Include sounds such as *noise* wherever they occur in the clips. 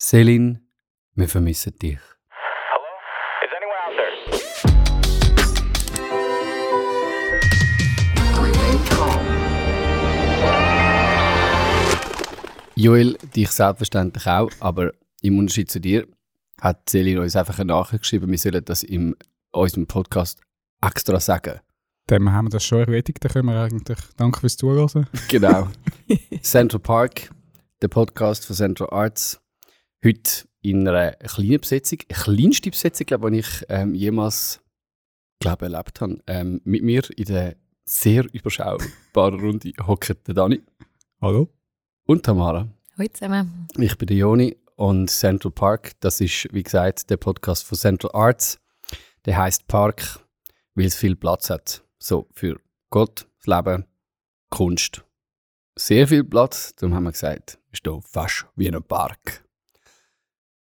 Selin, wir vermissen dich. Hello? Is anyone out there? Joel, dich selbstverständlich auch, aber im Unterschied zu dir hat Selin uns einfach eine Nachricht geschrieben, wir sollen das in unserem Podcast extra sagen. Dann haben wir das schon erledigt, dann können wir eigentlich. Danke fürs Zuhören. Genau. *laughs* Central Park, der Podcast von Central Arts. Heute in einer kleinen Besetzung, die kleinste Besetzung, glaube ich, die ich ähm, jemals glaube, erlebt habe. Ähm, mit mir in der sehr überschaubaren *laughs* Runde hockt der Dani Hallo? und Tamara. Hallo zusammen. Ich bin der Joni und Central Park, das ist, wie gesagt, der Podcast von Central Arts. Der heißt Park, weil es viel Platz hat. So, für Gott, das Leben, Kunst. Sehr viel Platz, darum haben wir gesagt, ist hier fast wie ein Park.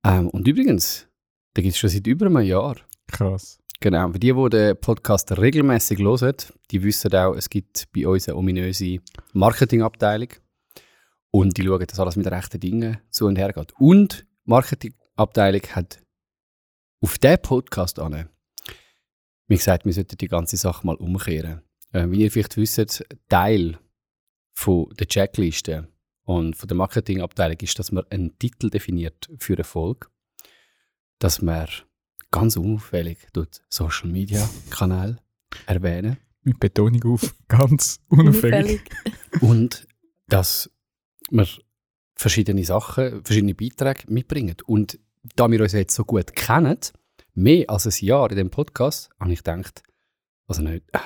Ähm, und übrigens, da gibt es schon seit über einem Jahr. Krass. Genau, für die, die den Podcast regelmäßig hören, die wissen auch, es gibt bei uns eine ominöse Marketingabteilung. Und die schauen, dass alles mit rechten Dingen zu und her geht. Und die Marketingabteilung hat auf diesen Podcast an mir gesagt, wir sollten die ganze Sache mal umkehren. Äh, wie ihr vielleicht wisst, Teil von der Checkliste und von der Marketingabteilung ist, dass man einen Titel definiert für eine Folge, dass man ganz unauffällig dort Social Media Kanal erwähnen Mit Betonung auf *laughs* ganz unauffällig. *laughs* und dass wir verschiedene Sachen, verschiedene Beiträge mitbringen. Und da wir uns jetzt so gut kennen, mehr als ein Jahr in dem Podcast, habe ich gedacht, also nicht, äh,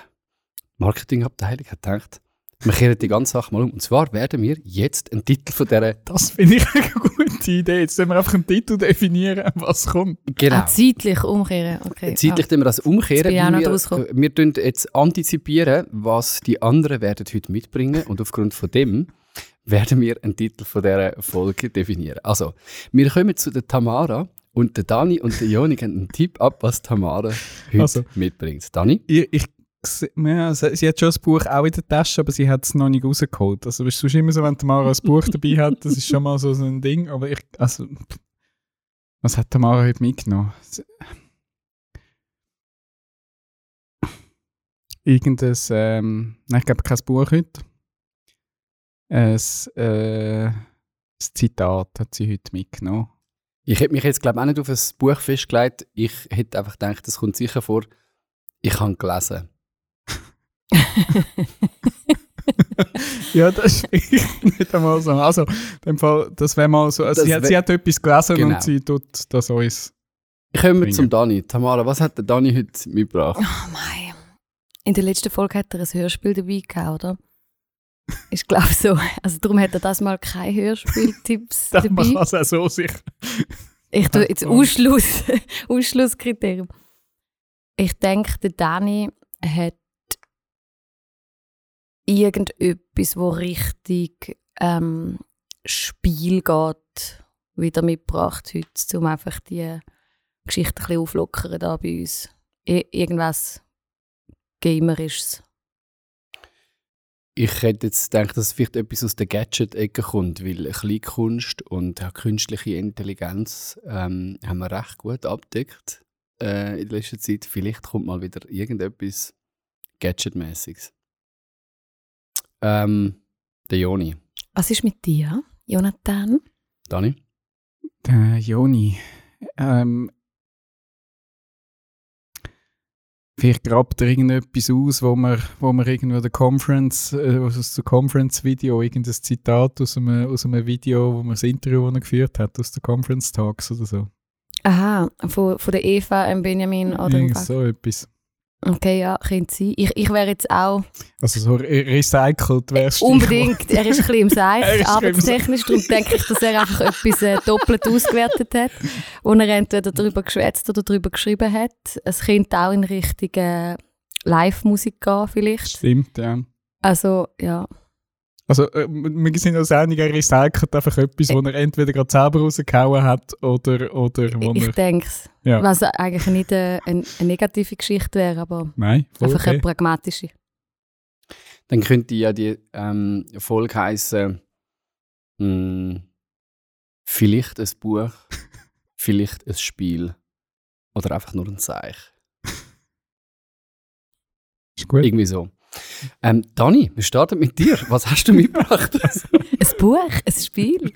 Marketingabteilung hat gedacht, wir kehren die ganze Sache mal um. Und zwar werden wir jetzt einen Titel von dieser, Das finde ich eine gute Idee. Jetzt müssen wir einfach einen Titel definieren, was kommt. genau, Ah, zeitlich umkehren. Okay. Zeitlich tun wir das umkehren. Jetzt wir, rausgekommen. wir tun jetzt antizipieren, was die anderen werden heute mitbringen und aufgrund von dem werden wir einen Titel von dieser Folge definieren. Also, wir kommen zu der Tamara und der Dani und der Joni geben einen Tipp ab, was Tamara heute Also. mitbringt. Dani? Ich, ich, ja, sie, hat schon das Buch auch in der Tasche, aber sie hat es noch nicht rausgeholt. Also, es ist immer so, wenn Tamara ein Buch dabei hat, das ist schon mal so, ein Ding. Aber ich, also, was hat Tamara heute mitgenommen? Irgendein, ähm, nein, ich glaube kein Buch heute. Ein, äh, ein Zitat hat sie heute mitgenommen. Ich hätte mich jetzt, glaube ich, auch nicht auf ein Buch festgelegt. Ich hätte einfach gedacht, das kommt sicher vor. Ich habe gelesen. *laughs* Ja, das ist nicht einmal so. Also, dem Fall, das wäre mal so. Also Das sie, hat, sie hat etwas gelesen Genau. und sie tut das uns. Kommen wir zum Dani. Tamara, was hat der Dani heute mitgebracht? Oh mein. In der letzten Folge hat er ein Hörspiel dabei gehabt, oder? Ich glaube so. Also darum hat er das mal keine Hörspieltipps *laughs* Man kann dabei. es auch so sicher. Ich tue jetzt. Ausschluss, *laughs* Ausschlusskriterium. Ich denke, der Dani hat irgendetwas, wo richtig ähm, Spiel geht, wieder mitgebracht heute, um einfach die Geschichte ein bisschen auflockern da bei uns. I irgendwas Gamerisches. Ich hätte jetzt gedacht, dass vielleicht etwas aus der Gadget-Ecke kommt, weil Kleinkunst und künstliche Intelligenz ähm, haben wir recht gut abdeckt äh, in letzter Zeit. Vielleicht kommt mal wieder irgendetwas Gadget-mäßiges. Ähm, der Joni. Was ist mit dir, Jonathan? Dani? Der Joni. Ähm, vielleicht grabt er irgendetwas aus, wo man, wo man irgendwo der Conference, äh, aus der Conference-Video, irgendein Zitat aus einem, aus einem Video, wo man das Interview wo er geführt hat, aus der Conference Talks oder so. Aha, von, von der Eva, ähm, Benjamin oder Irgend so etwas. Okay, ja, könnte sein. Ich, ich wäre jetzt auch Also so re recycelt wärst unbedingt, er ist ein bisschen im Seich, *laughs* arbeitstechnisch, darum denke ich, dass er einfach etwas äh, doppelt ausgewertet hat, wo er entweder darüber geschwätzt oder darüber geschrieben hat. Es könnte auch in Richtung äh, Live-Musik gehen vielleicht. Stimmt, ja. Also, ja. Also, äh, wir sind uns einig, er recycelt einfach etwas, wo er entweder gerade selber rausgehauen hat oder, oder wo Ich er... denke es. Ja. Was eigentlich nicht äh, eine, eine negative Geschichte wäre, aber Nein, voll einfach okay. eine pragmatische. Dann könnte ja die ähm, Folge heißen hm, Vielleicht ein Buch, *laughs* vielleicht ein Spiel oder einfach nur ein Zeichen. Ist gut. Irgendwie so. Ähm, Dani, wir starten mit dir. Was hast du mitgebracht? *laughs* Ein Buch, ein Spiel.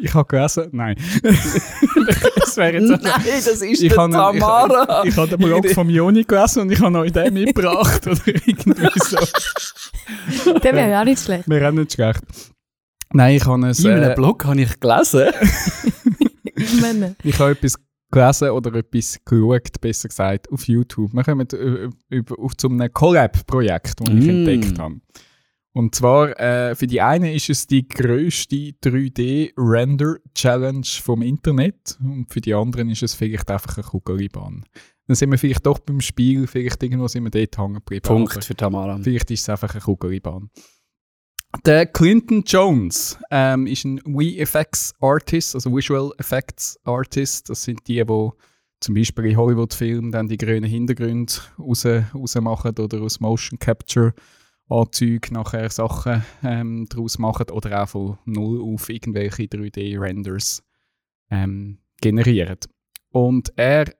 Ich habe gelesen, nein. *laughs* das wäre jetzt das ist ich habe ich, ich, ich habe den Blog vom Joni gelesen und ich habe euch den mitgebracht oder irgendwie *laughs* so. Der wäre auch nicht schlecht. Wäre auch nicht schlecht. Nein, ich habe es, In einem äh, Blog habe ich gelesen. Ich habe etwas gelesen oder etwas geschaut, besser gesagt, auf YouTube. Wir kommen äh, über, auf zu einem Collab-Projekt, das ich Mm. entdeckt habe. Und zwar, äh, für die einen ist es die grösste 3D-Render-Challenge vom Internet und für die anderen ist es vielleicht einfach eine Kugelbahn. Dann sind wir vielleicht doch beim Spiel, vielleicht irgendwo sind wir dort hängen geblieben. Punkt für Tamara. Vielleicht ist es einfach eine Kugelbahn. Der Clinton Jones ähm, ist ein VFX Artist, also Visual Effects Artist. Das sind die, die zum Beispiel in Hollywood-Filmen dann die grünen Hintergründe raus, rausmachen oder aus Motion Capture Anzüge nachher Sachen ähm, daraus machen oder auch von null auf irgendwelche 3D-Renders ähm, generieren. Und er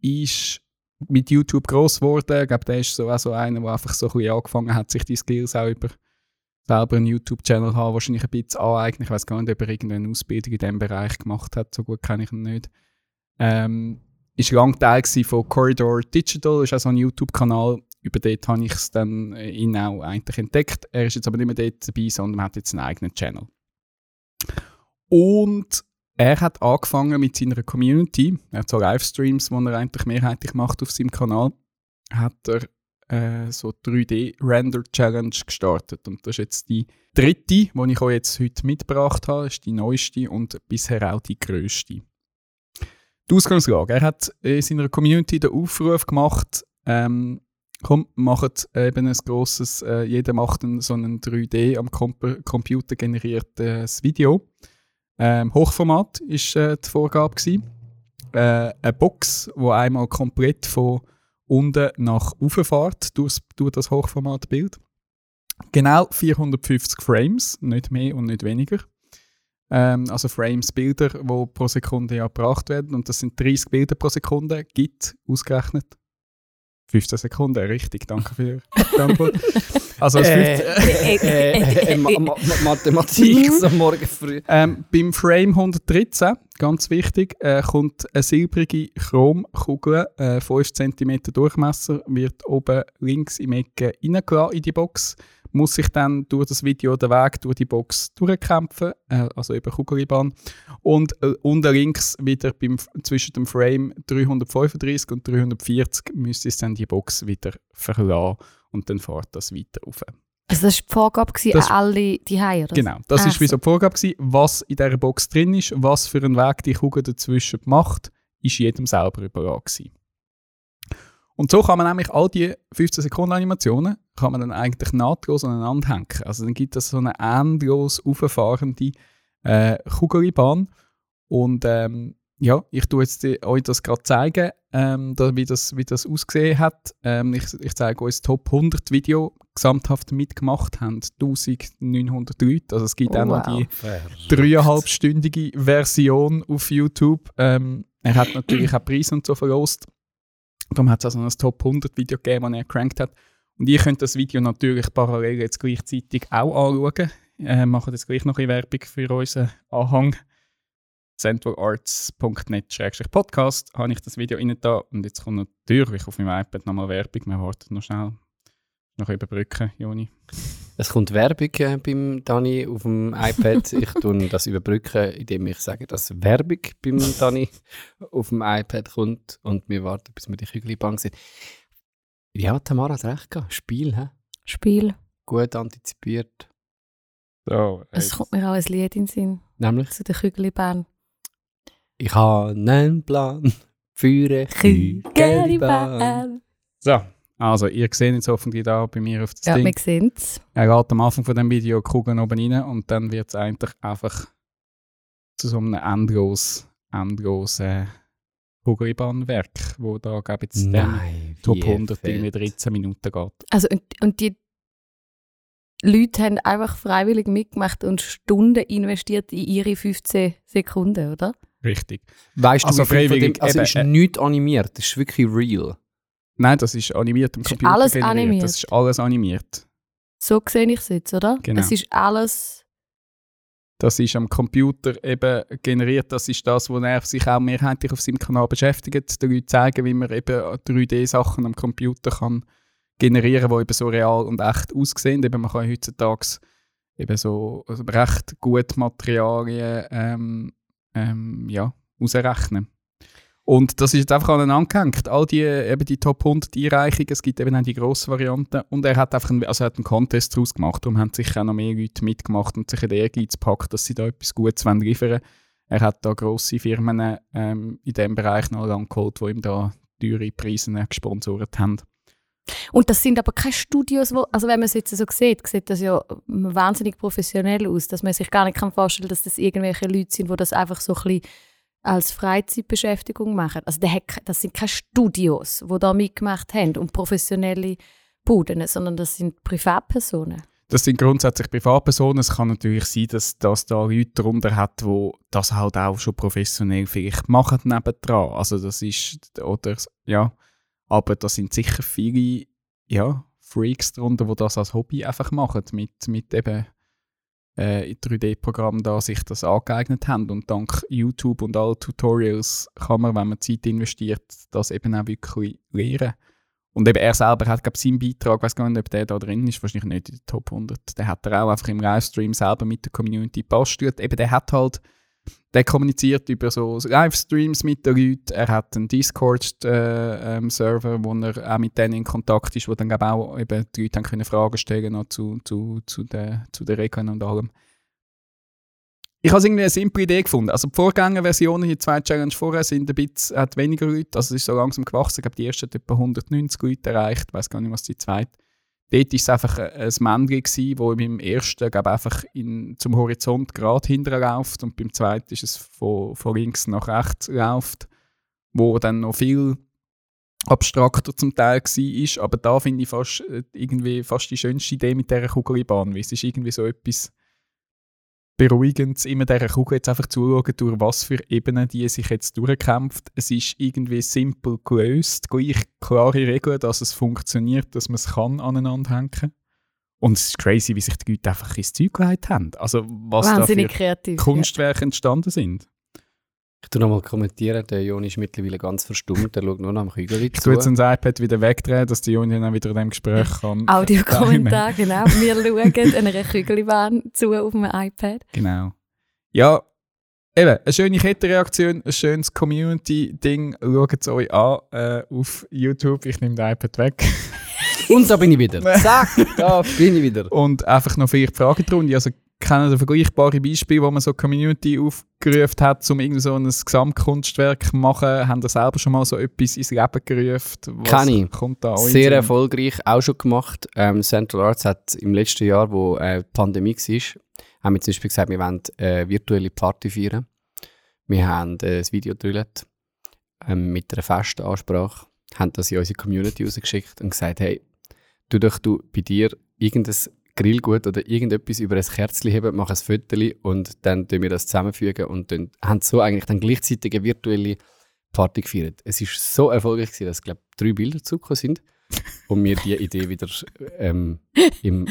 ist mit YouTube gross geworden. Ich glaube, der ist so auch so einer, der einfach so ein bisschen angefangen hat, sich die Skills auch über selber einen YouTube-Channel haben, wahrscheinlich ein bisschen aneignen. Ich weiß gar nicht, ob er irgendeine Ausbildung in diesem Bereich gemacht hat. So gut kenne ich ihn nicht. Ähm, ist lange Teil von Corridor Digital, ist auch so ein YouTube-Kanal. Über dort habe ich es dann äh, ihn auch eigentlich entdeckt. Er ist jetzt aber nicht mehr dort dabei, sondern hat jetzt einen eigenen Channel. Und er hat angefangen mit seiner Community. Er hat so Livestreams, die er eigentlich mehrheitlich macht auf seinem Kanal. Hat er äh, so 3D-Render-Challenge gestartet. Und das ist jetzt die dritte, die ich euch jetzt heute mitgebracht habe. Das ist die neueste und bisher auch die grösste. Die Ausgangslage. Er hat in seiner Community den Aufruf gemacht, ähm, komm, macht eben ein grosses, äh, jeder macht einen, so einen 3D am Comp Computer generiertes Video. Ähm, Hochformat ist äh, die Vorgabe. Äh, eine Box, wo einmal komplett von unten nach fährt durch, durch das Hochformatbild. Genau 450 Frames, nicht mehr und nicht weniger. Ähm, also Frames, Bilder, die pro Sekunde ja gebracht werden. Und das sind 30 Bilder pro Sekunde, gibt ausgerechnet 15 Sekunden, richtig, danke für die Antwort. *laughs* Also Äh, 15 *laughs* äh, äh, Ma Ma Ma Mathematik so morgen früh. Ähm, beim Frame 113, ganz wichtig, äh, kommt eine silbrige Chromkugel, äh, 5 cm Durchmesser, wird oben links im Ecke reingelassen in die Box, muss sich dann durch das Video den Weg durch die Box durchkämpfen, äh, also über Kugelbahn. Und äh, unten links wieder beim, zwischen dem Frame 335 und 340 müsste es dann die Box wieder verlassen und dann fährt das weiter rauf. Also das war die Vorgabe gewesen an alle die oder? Genau, das Ach ist wie so. die Vorgabe gewesen, was in dieser Box drin ist, was für einen Weg die Kugel dazwischen macht, ist jedem selber überlassen. Und so kann man nämlich all die 15 Sekunden Animationen kann man dann eigentlich nahtlos aneinander hängen. Also dann gibt es so eine endlos auffahrende äh, Kugelbahn und ähm, ja, ich tue jetzt die, euch das gerade zeigen, ähm, da, wie, das, wie das ausgesehen hat. Ähm, ich, ich zeige euch das Top 100 Video. Gesamthaft mitgemacht haben 1900 Leute. Also es gibt Oh, auch noch wow. die dreieinhalbstündige Version auf YouTube. Ähm, er hat natürlich auch Preise und so verlost. Darum hat es also ein Top 100 Video gegeben, das er gecrankt hat. Und ihr könnt das Video natürlich parallel jetzt gleichzeitig auch anschauen. Äh, machen jetzt gleich noch eine Werbung für unseren Anhang. centralarts.net-podcast habe ich das Video rein da und jetzt kommt natürlich auf meinem iPad nochmal Werbung. Wir warten noch schnell. Noch überbrücken, Joni. Es kommt Werbung äh, beim Dani auf dem iPad. *laughs* Ich tue das überbrücken, indem ich sage, dass Werbung beim Dani auf dem iPad kommt und wir warten, bis wir die Kügelbank sind. Ja, Tamara hat recht gehabt. Spiel, hä? Spiel. gut antizipiert. So, Es kommt mir auch ein Lied in den Sinn. Nämlich, Zu der Kügelbahn. ich habe einen Plan für eine Kügelbahn. Kügelbahn. so. Also, ihr seht jetzt hoffentlich da bei mir auf das Ja, Ding. wir sehen es. Er geht am Anfang von dem Video die Kugeln oben rein und dann wird es eigentlich einfach zu so einem endlos, endlos äh, Kugelbahnwerk, wo da, glaube ich, jetzt Nein, Top wie 100 fett. irgendwie 13 Minuten geht. Also, und, und die Leute haben einfach freiwillig mitgemacht und Stunden investiert in ihre 15 Sekunden, oder? Richtig. Weißt Also du, wie viel von freiwillig, dem, also eben, ist äh, nichts animiert, das ist wirklich real. Nein, das ist animiert am Computer alles generiert. animiert? Das ist alles animiert. So sehe ich es jetzt, oder? Genau. Es ist alles. Das ist am Computer eben generiert. Das ist das, wo er sich auch mehrheitlich auf seinem Kanal beschäftigt. Den Leuten zeigen, wie man eben 3D-Sachen am Computer kann generieren, die eben so real und echt aussehen. Eben man kann heutzutage eben so also recht gut Materialien ähm, ähm, ja, ausrechnen. Und das ist jetzt einfach aneinander gehängt. All die, eben die Top 100 Einreichungen, es gibt eben auch die grosse Variante. Und er hat einfach einen, also hat einen Contest daraus gemacht. Darum haben sicher auch noch mehr Leute mitgemacht und sich den Ehrgeiz gepackt, dass sie da etwas Gutes liefern wollen. Er hat da grosse Firmen ähm, in diesem Bereich noch angeholt, die ihm da teure Preise gesponsert haben. Und das sind aber keine Studios, wo, also wenn man es jetzt so sieht, sieht das ja wahnsinnig professionell aus, dass man sich gar nicht vorstellen kann, dass das irgendwelche Leute sind, die das einfach so ein bisschen als Freizeitbeschäftigung machen. Also das sind keine Studios, die da mitgemacht haben und professionelle Buden, sondern das sind Privatpersonen. Das sind grundsätzlich Privatpersonen. Es kann natürlich sein, dass das da Leute darunter hat, die das halt auch schon professionell vielleicht machen nebendran. Also das ist, oder, ja, aber da sind sicher viele, ja, Freaks darunter, die das als Hobby einfach machen, mit, mit eben äh, 3D-Programmen da sich das angeeignet haben und dank YouTube und all Tutorials kann man, wenn man Zeit investiert, das eben auch wirklich lernen. Und eben er selber hat, glaube ich, seinen Beitrag, weiß gar nicht, ob der da drin ist, wahrscheinlich nicht in den Top 100. Der hat er auch einfach im Livestream selber mit der Community bastelt. Eben, der hat halt, der kommuniziert über so Livestreams mit den Leuten. Er hat einen Discord-Server, wo er auch mit denen in Kontakt ist, wo dann glaube ich, auch eben die Leute können Fragen stellen noch zu, zu, zu, den, zu den Regeln und allem. Ich habe irgendwie eine simple Idee gefunden. Also die Vorgängerversionen, die zwei Challenge vorher, sind ein bisschen, weniger Leute, also es ist so langsam gewachsen. Ich glaube, die erste hat etwa 190 Leute erreicht. Ich weiß gar nicht, was die zweite. Dort war es einfach ein Männchen, gewesen, das beim ersten glaube einfach in, zum Horizont gerade hinterher läuft und beim zweiten ist es von, von links nach rechts läuft, wo dann noch viel abstrakter zum Teil war. Aber da finde ich fast, äh, irgendwie fast die schönste Idee mit dieser Kugelbahn, weil es ist irgendwie so etwas beruhigend, immer dieser Kugel jetzt einfach zuschauen, durch was für Ebenen die sich jetzt durchkämpft. Es ist irgendwie simpel gelöst, gleich klare Regeln, dass es funktioniert, dass man es kann aneinander hängen. Und es ist crazy, wie sich die Leute einfach ins Zeug gelegt haben. Also was Wahnsinnig da für kreativ. Kunstwerke entstanden sind. Ich tu nochmal kommentieren, der Joni ist mittlerweile ganz verstummt, der schaut nur noch am Kügel Ich zu. tue jetzt unser iPad wieder wegdrehen, dass die Juni dann wieder in dem Gespräch *laughs* kann. Audiokommentar, *laughs* genau. Wir schauen einer Kügelbahn zu auf dem iPad. Genau. Ja, eben, eine schöne Kettenreaktion, ein schönes Community-Ding. Schaut es euch an äh, auf YouTube. Ich nehme das iPad weg. Und da bin ich wieder. *laughs* Zack, da bin ich wieder. Und einfach noch vielleicht Fragen drin. Also, kennen Sie vergleichbare Beispiele, wo man so Community aufgerufen hat, um irgendwie so ein Gesamtkunstwerk zu machen? Haben Sie selber schon mal so etwas ins Leben gerufen? Was Kenn ich. Kommt da Sehr erfolgreich, auch schon gemacht. Ähm, Central Arts hat im letzten Jahr, wo äh, die Pandemie war, haben wir zum Beispiel gesagt, wir wollen äh, virtuelle Party feiern. Wir haben äh, ein Video gedrillt ähm, mit einer festen Ansprache, haben das in unsere Community rausgeschickt und gesagt, hey, du doch du bei dir irgendein Grillgut oder irgendetwas über ein Kerzchen heben, mach ein Foto und dann tun wir das zusammenfügen und dann haben so eigentlich dann gleichzeitig eine virtuelle Party gefeiert. Es ist so erfolgreich gewesen, dass glaube drei Bilder zugekommen sind und wir die Idee wieder ähm, im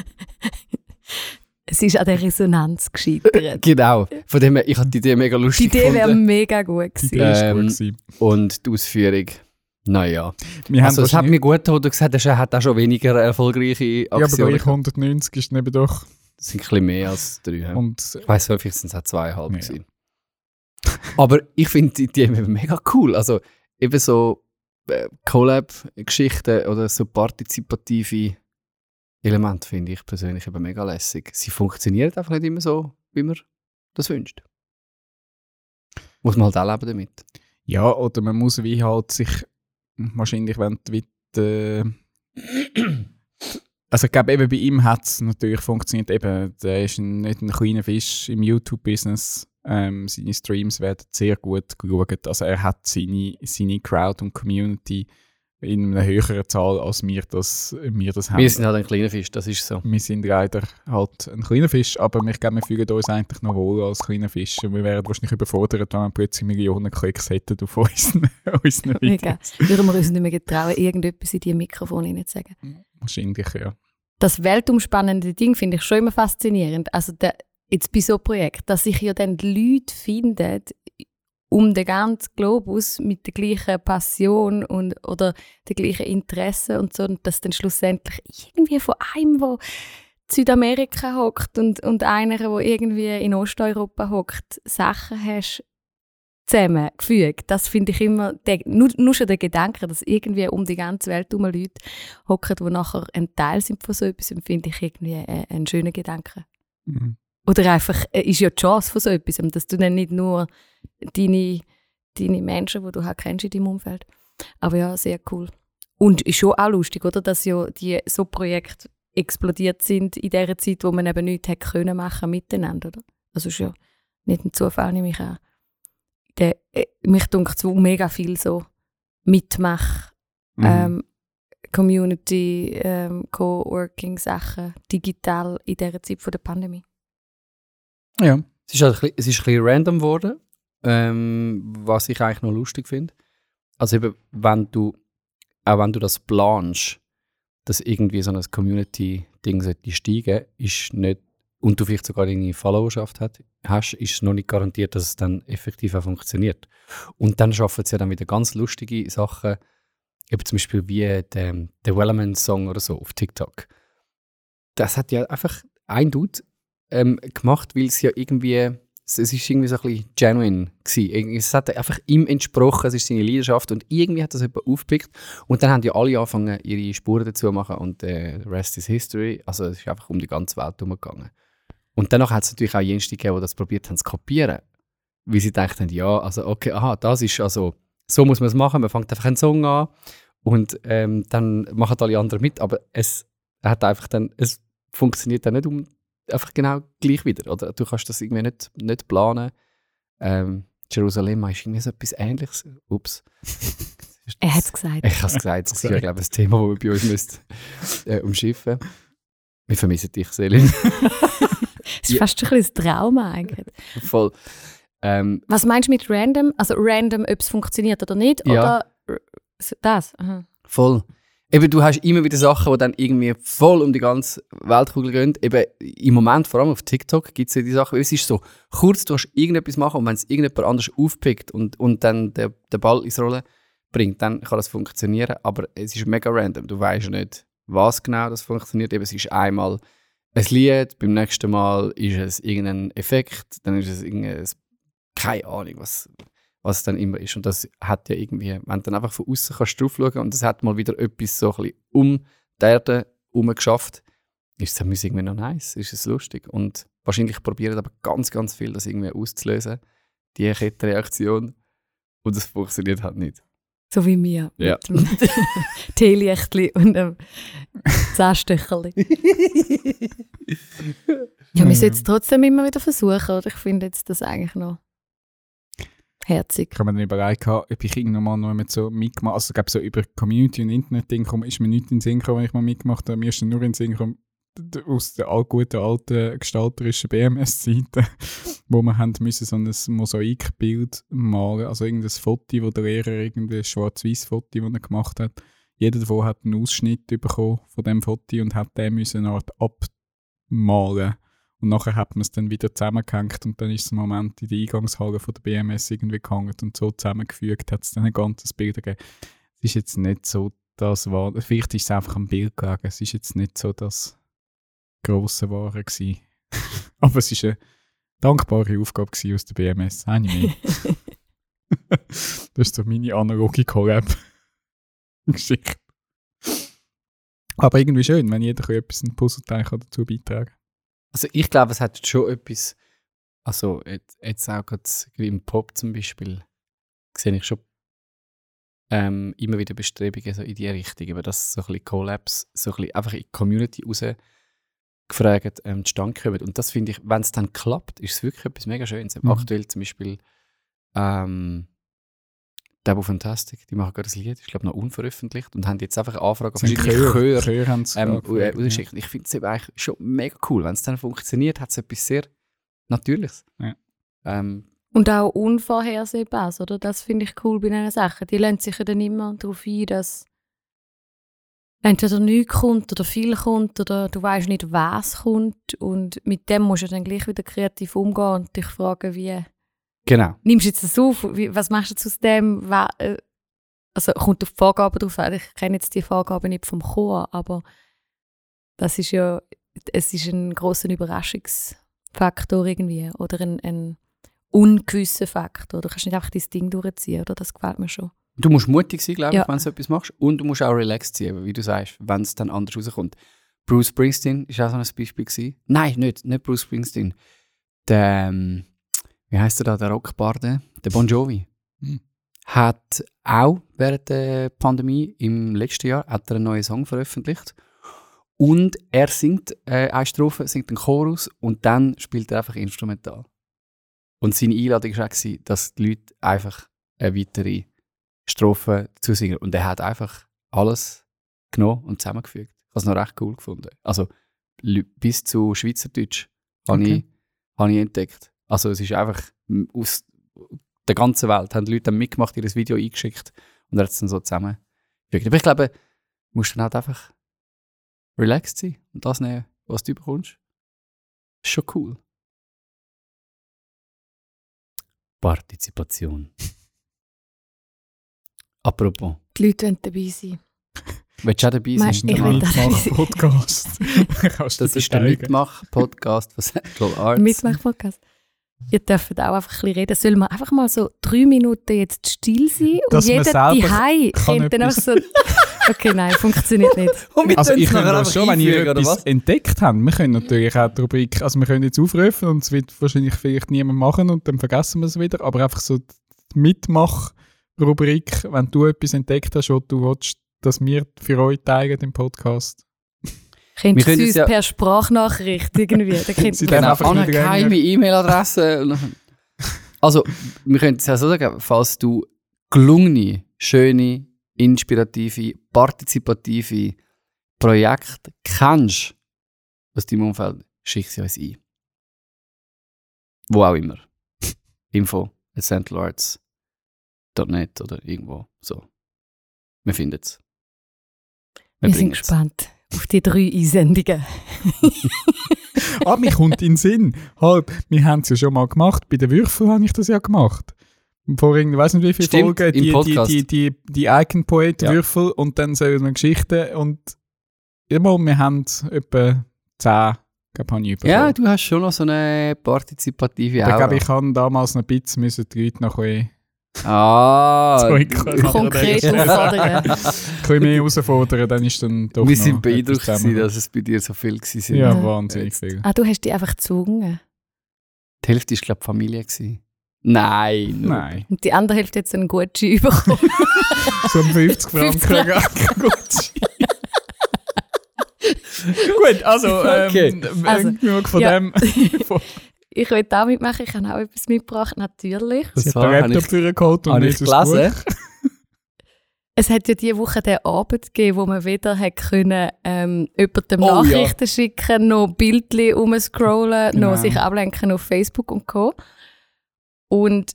Es ist an der Resonanz gescheitert. *laughs* genau. Von dem her, ich habe die Idee mega Die lustig Idee wäre mega gut Die gewesen. Idee ist Ähm, gut gewesen. und die Ausführung, naja. Wir Also es hat mir gut getan, du gesagt hast, er hat auch schon weniger erfolgreiche ja, aber Aktionen. gleich 190 ist neben doch. das sind ein bisschen mehr als drei. Und Ich weiss häufig sind es auch zweieinhalb Ja. gewesen. Aber ich finde die Idee mega cool. Also eben so äh, Collab-Geschichten oder so partizipative Elemente finde ich persönlich eben mega lässig. Sie funktionieren einfach nicht immer so, wie man das wünscht. Muss man halt auch leben damit. Ja, oder man muss wie halt sich wahrscheinlich, wenn du wie die, Also ich glaube, eben bei ihm hat es natürlich funktioniert. Eben, der ist ein, nicht ein kleiner Fisch im YouTube-Business. Ähm, seine Streams werden sehr gut geschaut. Also er hat seine, seine Crowd und Community in einer höheren Zahl, als wir das, wir das haben. Wir sind halt ein kleiner Fisch, das ist so. Wir sind leider halt ein kleiner Fisch, aber ich glaube, wir fühlen uns eigentlich noch wohl als kleiner Fisch. Und wir wären wahrscheinlich überfordert, wenn wir plötzlich Millionen Klicks hätten auf unseren, *laughs* unseren Mega. Videos. Würden wir uns nicht mehr getrauen, irgendetwas in die Mikrofon hineinzusagen. Wahrscheinlich, ja. Das weltumspannende Ding finde ich schon immer faszinierend. Also der, jetzt bei so einem Projekt, dass sich ja dann die Leute finden um den ganzen Globus mit der gleichen Passion und, oder den gleichen Interessen und so und dass dann schlussendlich irgendwie von einem, der in Südamerika hockt und, und einer, der irgendwie in Osteuropa hockt, Sachen hast zusammengefügt. Das finde ich immer, der, nur, nur schon der Gedanke, dass irgendwie um die ganze Welt herum Leute hocken, die nachher ein Teil sind von so etwas, finde ich irgendwie einen schönen Gedanken. Mhm. Oder einfach, äh, ist ja die Chance von so etwas, dass du dann nicht nur deine, deine Menschen, die du halt kennst in deinem Umfeld. Aber ja, sehr cool. Und ist schon auch lustig, oder? Dass ja die so Projekte explodiert sind in der Zeit, wo man eben nichts hätte können machen miteinander, oder? Also ist ja nicht ein Zufall, nehme ich an. Der, äh, mich dunkt so mega viel so Mitmach, Mhm. ähm, Community, ähm, Co-working-Sachen, digital in dieser Zeit von der Pandemie. Ja. Es ist, halt ein bisschen, es ist ein bisschen random geworden, ähm, was ich eigentlich noch lustig finde. Also eben, wenn du, auch wenn du das planst, dass irgendwie so ein Community-Ding steigen, ist nicht, und du vielleicht sogar deine Followerschaft hat, hast, ist es noch nicht garantiert, dass es dann effektiv auch funktioniert. Und dann schaffen sie ja dann wieder ganz lustige Sachen, eben zum Beispiel wie der, der Wellerman-Song oder so auf TikTok. Das hat ja einfach ein Dude ähm, gemacht, weil es ja irgendwie, es, ist irgendwie so ein bisschen genuine gewesen. Es hat einfach ihm entsprochen, es ist seine Leidenschaft und irgendwie hat das jemand aufgepickt und dann haben ja alle angefangen, ihre Spuren dazu zu machen und äh, rest is history. Also es ist einfach um die ganze Welt herumgegangen. Und danach hat es natürlich auch jene gegeben, die das probiert haben zu kopieren. Weil sie dachten, ja, also okay, aha, das ist also, so muss man es machen, man fängt einfach einen Song an und ähm, dann machen alle anderen mit, aber es hat einfach dann, es funktioniert dann nicht um einfach genau gleich wieder. Oder du kannst das irgendwie nicht, nicht planen. Ähm, Jerusalem ist irgendwie so etwas Ähnliches. Ups. *laughs* Er hat es gesagt. Ich habe es gesagt, das ist ja, glaube ich, ein Thema, das wir bei uns müsst, äh, umschiffen Wir vermissen dich, Selin. *laughs* Es ist fast ein bisschen ein Trauma eigentlich. Voll. Ähm, Was meinst du mit random? Also random, ob es funktioniert oder nicht? Ja. Oder das? Aha. Voll. Eben, du hast immer wieder Sachen, die dann irgendwie voll um die ganze Weltkugel gehen. Eben, im Moment, vor allem auf TikTok, gibt es ja die Sachen, es ist so, kurz, du hast irgendetwas machen und wenn es irgendjemand anders aufpickt und, und dann den, den Ball ins Rollen bringt, dann kann das funktionieren. Aber es ist mega random. Du weißt nicht, was genau das funktioniert. Eben, es ist einmal ein Lied, beim nächsten Mal ist es irgendein Effekt, dann ist es irgendein, keine Ahnung, was, was es dann immer ist. Und das hat ja irgendwie, wenn du dann einfach von außen kannst drauf schauen und es hat mal wieder etwas so ein bisschen um die Erde herum geschafft, ist es dann irgendwie noch nice, ist es lustig. Und wahrscheinlich probieren aber ganz, ganz viel, das irgendwie auszulösen, die Kettenreaktion. Und das funktioniert halt nicht. So wie mir. Ja. Mit dem *laughs* Teelichtli und dem Zahnstöcherli. *laughs* ja, wir sollten es trotzdem immer wieder versuchen. Oder? Ich finde jetzt das eigentlich noch herzig. Ich habe mir dann überlegt, ob ich irgendwann mal noch mit so mitgemacht Also, ich so über Community und Internet-Ding ist mir nicht in den Sinn gekommen, wenn ich mal mitgemacht habe. Mir ist dann nur in den Sinn gekommen, aus der all guten alten gestalterischen BMS-Zeiten, *laughs* wo wir haben müssen so ein Mosaikbild malen, also irgendein Foto, wo der Lehrer irgendwie ein schwarz-weiß-Foto, das er gemacht hat. Jeder davon hat einen Ausschnitt bekommen von dem Foto und hat den müssen eine Art abmalen. Und nachher hat man es dann wieder zusammengehängt und dann ist es im Moment in der Eingangshalle von der BMS irgendwie gehangen und so zusammengefügt hat es dann ein ganzes Bild gegeben. Es ist jetzt nicht so das war, vielleicht ist es einfach am Bild gelegen, es ist jetzt nicht so das grosse Ware gewesen. *laughs* Aber es ist eine dankbare Aufgabe gewesen aus der BMS, mehr. *laughs* das ist so meine analoge Collab-Geschichte. Aber irgendwie schön, wenn jeder etwas ein Puzzleteil kann dazu beitragen Also ich glaube, es hat schon etwas, also jetzt, jetzt auch gerade im Pop zum Beispiel, sehe ich schon ähm, immer wieder Bestrebungen so in die Richtung, aber dass so ein bisschen Collabs so ein bisschen einfach in die Community raus gefragt ähm, zustande kommen. Und das finde ich, wenn es dann klappt, ist es wirklich etwas mega Schönes. Mhm. Aktuell zum Beispiel ähm, Dabo Fantastic, die machen gerade ein Lied, ich glaube noch unveröffentlicht und haben jetzt einfach eine Anfrage auf Sind verschiedene Chöre, Chöre ähm, äh, rausgeschickt. Ich finde es eben eigentlich schon mega cool. Wenn es dann funktioniert, hat es etwas sehr Natürliches. Ja. Ähm, Und auch Unvorhersehbares, oder? Das finde ich cool bei diesen Sachen. Die lassen sich ja dann immer darauf ein, dass entweder nichts kommt oder viel kommt oder du weißt nicht, was kommt. Und mit dem musst du dann gleich wieder kreativ umgehen und dich fragen, wie genau. nimmst du jetzt das auf? Was machst du jetzt aus dem? Äh, Also kommt auf die Vorgaben drauf an. Ich kenne jetzt die Vorgaben nicht vom Chor, aber das ist ja, es ist ein großer Überraschungsfaktor irgendwie oder ein, ein ungewisser Faktor. Du kannst nicht einfach dein Ding durchziehen, oder? Das gefällt mir schon. Du musst mutig sein, glaube ich, Ja. wenn du etwas machst. Und du musst auch relaxed sein, wie du sagst, wenn es dann anders rauskommt. Bruce Springsteen ist auch so ein Beispiel gewesen. Nein, nicht, nicht Bruce Springsteen. Der, ähm, wie heißt der da, der Rockbarde? Der Bon Jovi. Hm. Hat auch während der Pandemie im letzten Jahr hat er einen neuen Song veröffentlicht. Und er singt äh, eine Strophe, singt einen Chorus und dann spielt er einfach instrumental. Und seine Einladung war auch, dass die Leute einfach eine weitere Strophe zu singen. Und er hat einfach alles genommen und zusammengefügt. Ich habe es noch recht cool gefunden. Also bis zu Schweizerdeutsch habe Okay. ich, habe ich entdeckt. Also es ist einfach aus der ganzen Welt, haben die Leute dann mitgemacht, ihr Video eingeschickt und er hat es dann so zusammengefügt. Aber ich glaube, du musst dann halt einfach relaxed sein und das nehmen, was du bekommst. Ist schon cool. Partizipation. *laughs* Apropos, Die Leute wollen dabei sein. *laughs* willst du auch dabei sein? Ich Der will da dabei sein. *laughs* Du Das ist der. Mitmach-Podcast von Central Arts. Mitmach-Podcast. Ihr dürft auch einfach ein bisschen reden. Sollen wir einfach mal so drei Minuten jetzt still sein Dass und man jeder kann kennt dann etwas- so... Okay, nein, funktioniert nicht. *laughs* Und wir Also ich könnte einfach schon, wenn ihr etwas was? entdeckt habt, wir können natürlich auch die Rubrik, also wir können jetzt aufrufen und es wird wahrscheinlich vielleicht niemand machen und dann vergessen wir es wieder, aber einfach so die Mitmach-Rubrik, wenn du etwas entdeckt hast, was du willst, dass wir für euch teilen im Podcast. Könntest Wir du uns es ja- per Sprachnachricht irgendwie... Da *laughs* Sie dann Genau, einfach eine geheime E-Mail-Adresse. Also, wir können es ja so sagen, falls du gelungene, schöne, inspirative, partizipative Projekte kennst aus deinem Umfeld, schick sie uns ein. Wo auch immer. *laughs* Info at centralarts.net oder irgendwo so. Wir finden es. Wir sind gespannt auf die drei Einsendungen. Ah, mir kommt in den Sinn. Halt, wir haben es ja schon mal gemacht. Bei den Würfeln habe ich das ja gemacht. Vor irgendwie, weiß nicht wie viele Stimmt, Folgen, im die, die, Podcast. die, die, die Icon Poet Ja. Würfel und dann so eine Geschichte und immer, wir haben etwa 10, glaube habe ich Ja, du hast schon noch so eine partizipative Aber ich Aura. glaube, ich habe damals noch ein bisschen müssen die Leute noch ein Ah. Konkret Ja. auffordern. bisschen mehr herausfordern, dann ist dann doch wir sind beeindruckt, gewesen, zusammen. dass es bei dir so viel gewesen Ja, Ja. wahnsinnig viel. Ah, du hast die einfach gezwungen. Die Hälfte war, glaube ich, Familie. Gewesen. Nein. nur- Nein, Und die andere Hälfte hat so einen Gutschein bekommen. *laughs* so um 50 Franken. 50 Gut. *laughs* Gut, also, ähm, Okay. Also, genug von ja. dem. *laughs* Ich will auch mitmachen, ich habe auch etwas mitgebracht, natürlich. Zwar den habe Laptop ich- vorgeholt und Habe nicht ich das gelesen. Buch. *laughs* Es hat ja diese Woche den Abend gegeben, wo man wieder hat können, ähm, jemandem Oh, ja. Nachrichten schicken, noch Bildchen umscrollen, Genau. noch sich ablenken auf Facebook und Co. Und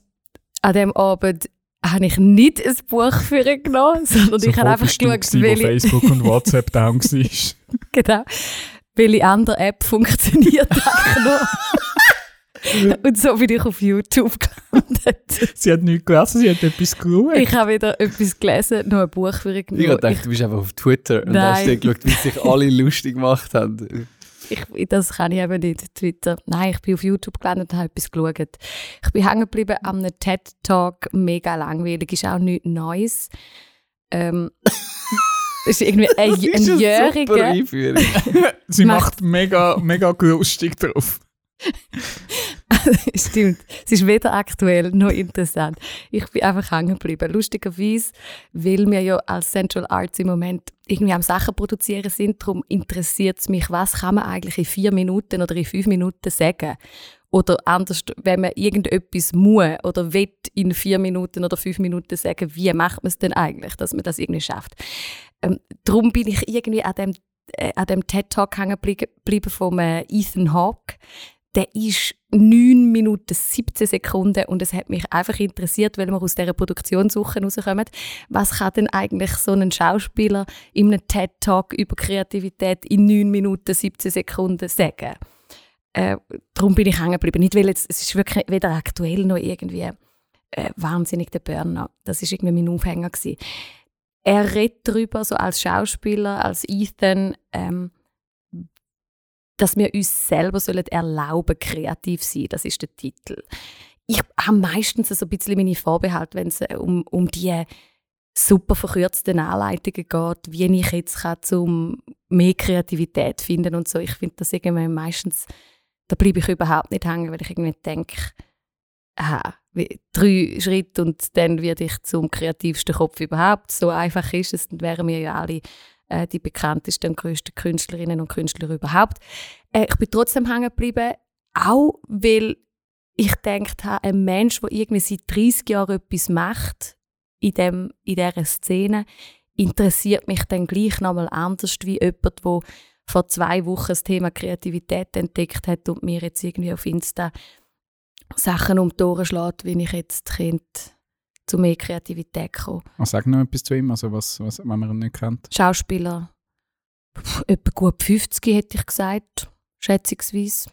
an dem Abend habe ich nicht ein Buch für ihn genommen, *laughs* sondern ich habe einfach geschaut, welche, Facebook und *laughs* WhatsApp down war. genau, welche andere App funktioniert eigentlich noch. *laughs* und so bin ich auf YouTube gelandet. *laughs* Sie hat nichts gelesen, sie hat etwas geschaut. Ich habe wieder etwas gelesen, noch ein Buch für Ich habe gedacht, du bist einfach auf Twitter und Nein. hast dir geschaut, wie sich alle lustig gemacht haben. Ich, das kann ich eben nicht, Twitter. Nein, ich bin auf YouTube gelandet und habe etwas geschaut. Ich bin hängen geblieben an einem TED-Talk, mega langweilig, ist auch nichts Neues. Ähm, *laughs* ist irgendwie ein, ein Jähriger. Sie macht- macht mega, mega lustig drauf. *laughs* Stimmt. Es ist weder aktuell noch interessant. Ich bin einfach hängen geblieben. Lustigerweise, weil wir ja als Central Arts im Moment irgendwie am Sachen produzieren sind, darum interessiert es mich, was kann man eigentlich in vier Minuten oder in fünf Minuten sagen. Oder anders, wenn man irgendetwas muss oder will in vier Minuten oder fünf Minuten sagen, wie macht man es denn eigentlich, dass man das irgendwie schafft. Ähm, darum bin ich irgendwie an dem, äh, an dem TED-Talk hängen geblieben von äh, Ethan Hawke. Der ist 9 Minuten 17 Sekunden und es hat mich einfach interessiert, weil wir aus dieser Produktionssuche rauskommen. Was kann denn eigentlich so ein Schauspieler in einem TED-Talk über Kreativität in 9 Minuten 17 Sekunden sagen? Äh, darum bin ich hängen geblieben. Nicht, weil jetzt, es ist wirklich weder aktuell noch irgendwie äh, wahnsinnig der Burner. Das ist irgendwie mein Aufhänger gewesen. Er redet darüber, so als Schauspieler, als Ethan, ähm, dass wir uns selber sollen erlauben, kreativ sein. Das ist der Titel. Ich habe meistens so ein bisschen meine Vorbehalte, wenn es äh, um, um die super verkürzten Anleitungen geht, wie ich jetzt kann, um mehr Kreativität finden und so. Ich finde das irgendwie meistens da bleibe ich überhaupt nicht hängen, weil ich irgendwie denke, aha, drei Schritte und dann werde ich zum kreativsten Kopf überhaupt. So einfach ist es, dann wären wir ja alle äh, die bekanntesten und größten Künstlerinnen und Künstler überhaupt. Äh, ich bin trotzdem hängen geblieben, auch weil ich gedacht habe, ein Mensch, der irgendwie seit 30 Jahren etwas macht in, dem, in dieser Szene, interessiert mich dann gleich nochmal anders wie jemand, der vor zwei Wochen das Thema Kreativität entdeckt hat und mir jetzt irgendwie auf Insta Sachen um die Ohren schlägt, wie ich jetzt könnte zu mehr Kreativität kommen. Oh, sag noch etwas zu ihm, also was, was wenn man ihn nicht kennt. Schauspieler, etwa gut 50 hätte ich gesagt, schätzungsweise.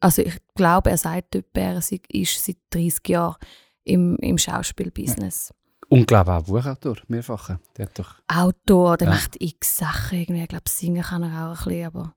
Also ich glaube, er sagt etwa, er ist seit 30 Jahren im, im Schauspielbusiness. Ja. Und glaube auch Buchautor, mehrfacher. Der hat doch Autor, der ja. macht x Sachen. Irgendwie. Ich glaube, singen kann er auch ein bisschen, aber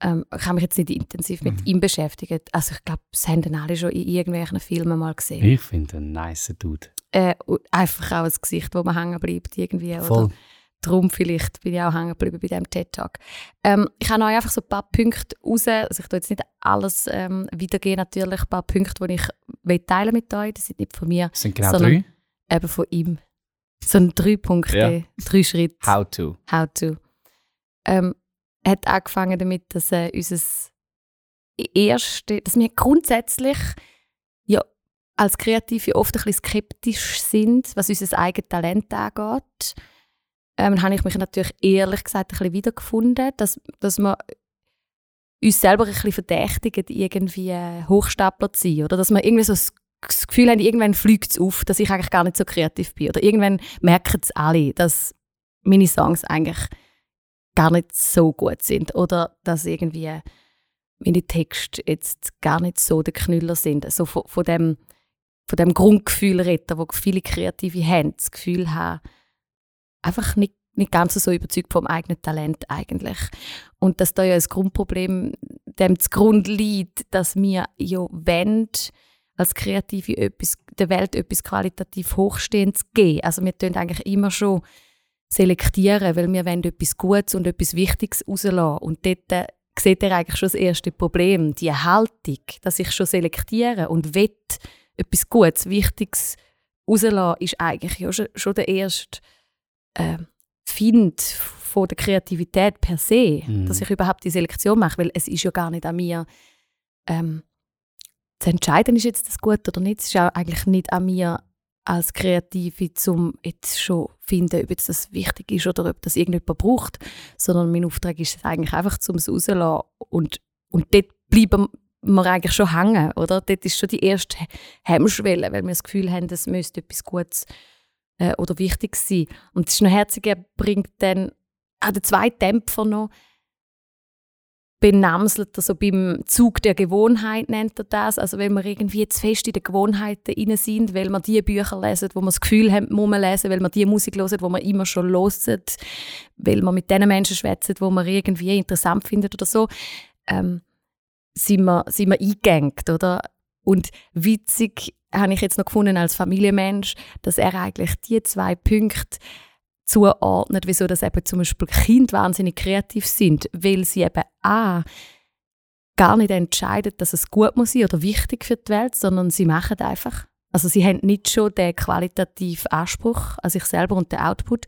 ähm, ich habe mich jetzt nicht intensiv mit mhm. ihm beschäftigt. Also ich glaube, das haben dann alle schon in irgendwelchen Filmen mal gesehen. Ich finde einen nice Dude. Äh, einfach auch ein Gesicht, wo man hängen bleibt irgendwie. Voll. Oder darum vielleicht bin ich auch hängen geblieben bei diesem TED-Talk. Ähm, ich habe euch einfach so ein paar Punkte raus, also ich tue jetzt nicht alles ähm, wiedergehen, natürlich ein paar Punkte, die ich teilen mit euch, das sind nicht von mir. Das sind genau drei? eben von ihm. So ein drei Punkte, ja. drei Schritte. How to. How to. Ähm, hat angefangen damit, dass äh, unser erste, dass wir grundsätzlich ja als Kreative oft ein bisschen skeptisch sind, was unser eigenes Talent angeht. Ähm, habe ich mich natürlich ehrlich gesagt ein bisschen wiedergefunden, dass, dass wir uns selber ein bisschen verdächtigen, irgendwie Hochstapler zu sein. Oder dass man irgendwie so das Gefühl haben, irgendwann fliegt es auf, dass ich eigentlich gar nicht so kreativ bin. Oder irgendwann merken es alle, dass meine Songs eigentlich gar nicht so gut sind. Oder dass irgendwie meine Texte jetzt gar nicht so der Knüller sind. Also von, von dem, von dem Grundgefühl reden, wo viele Kreative haben, das Gefühl haben, einfach nicht, nicht ganz so überzeugt vom eigenen Talent eigentlich. Und dass da ja ein Grundproblem dem zugrunde liegt, dass wir ja wollen, als Kreative etwas, der Welt etwas qualitativ Hochstehendes geben. Also wir tun eigentlich immer schon selektieren, weil wir wollen etwas Gutes und etwas Wichtiges rauslassen. Und dort äh, sieht ihr eigentlich schon das erste Problem, die Haltung, dass ich schon selektiere und will etwas Gutes, Wichtiges rauslassen, ist eigentlich ja schon, schon der erste äh, Find von der Kreativität per se, mhm. dass ich überhaupt die Selektion mache, weil es ist ja gar nicht an mir, ähm, zu entscheiden, ist jetzt das gut oder nicht. Es ist auch eigentlich nicht an mir als Kreative, um jetzt schon zu finden, ob jetzt das wichtig ist oder ob das irgendjemand braucht, sondern mein Auftrag ist es eigentlich einfach, um es rauszulassen. Und, und dort bleiben wir eigentlich schon hängen, oder? Dort ist schon die erste Hemmschwelle, weil wir das Gefühl haben, es müsste etwas Gutes äh, oder Wichtiges sein. Und das herziger, bringt dann auch der zweite Dämpfer noch, benamselt, also beim Zug der Gewohnheit nennt er das. Also wenn wir irgendwie zu fest in den Gewohnheiten inne sind, weil wir die Bücher lesen, wo wir das Gefühl haben, muss man lesen, weil wir die Musik hören, wo wir immer schon hören, weil wir mit den Menschen schwätzen, wo wir irgendwie interessant finden oder so, ähm, sind, wir, sind wir eingegangt, oder? Und witzig habe ich jetzt noch gefunden als Familienmensch, dass er eigentlich die zwei Punkte zuordnet, wieso das eben zum Beispiel Kinder wahnsinnig kreativ sind, weil sie eben A, gar nicht entscheiden, dass es gut muss sein oder wichtig für die Welt, sondern sie machen einfach. Also sie haben nicht schon den qualitativen Anspruch an sich selber und den Output.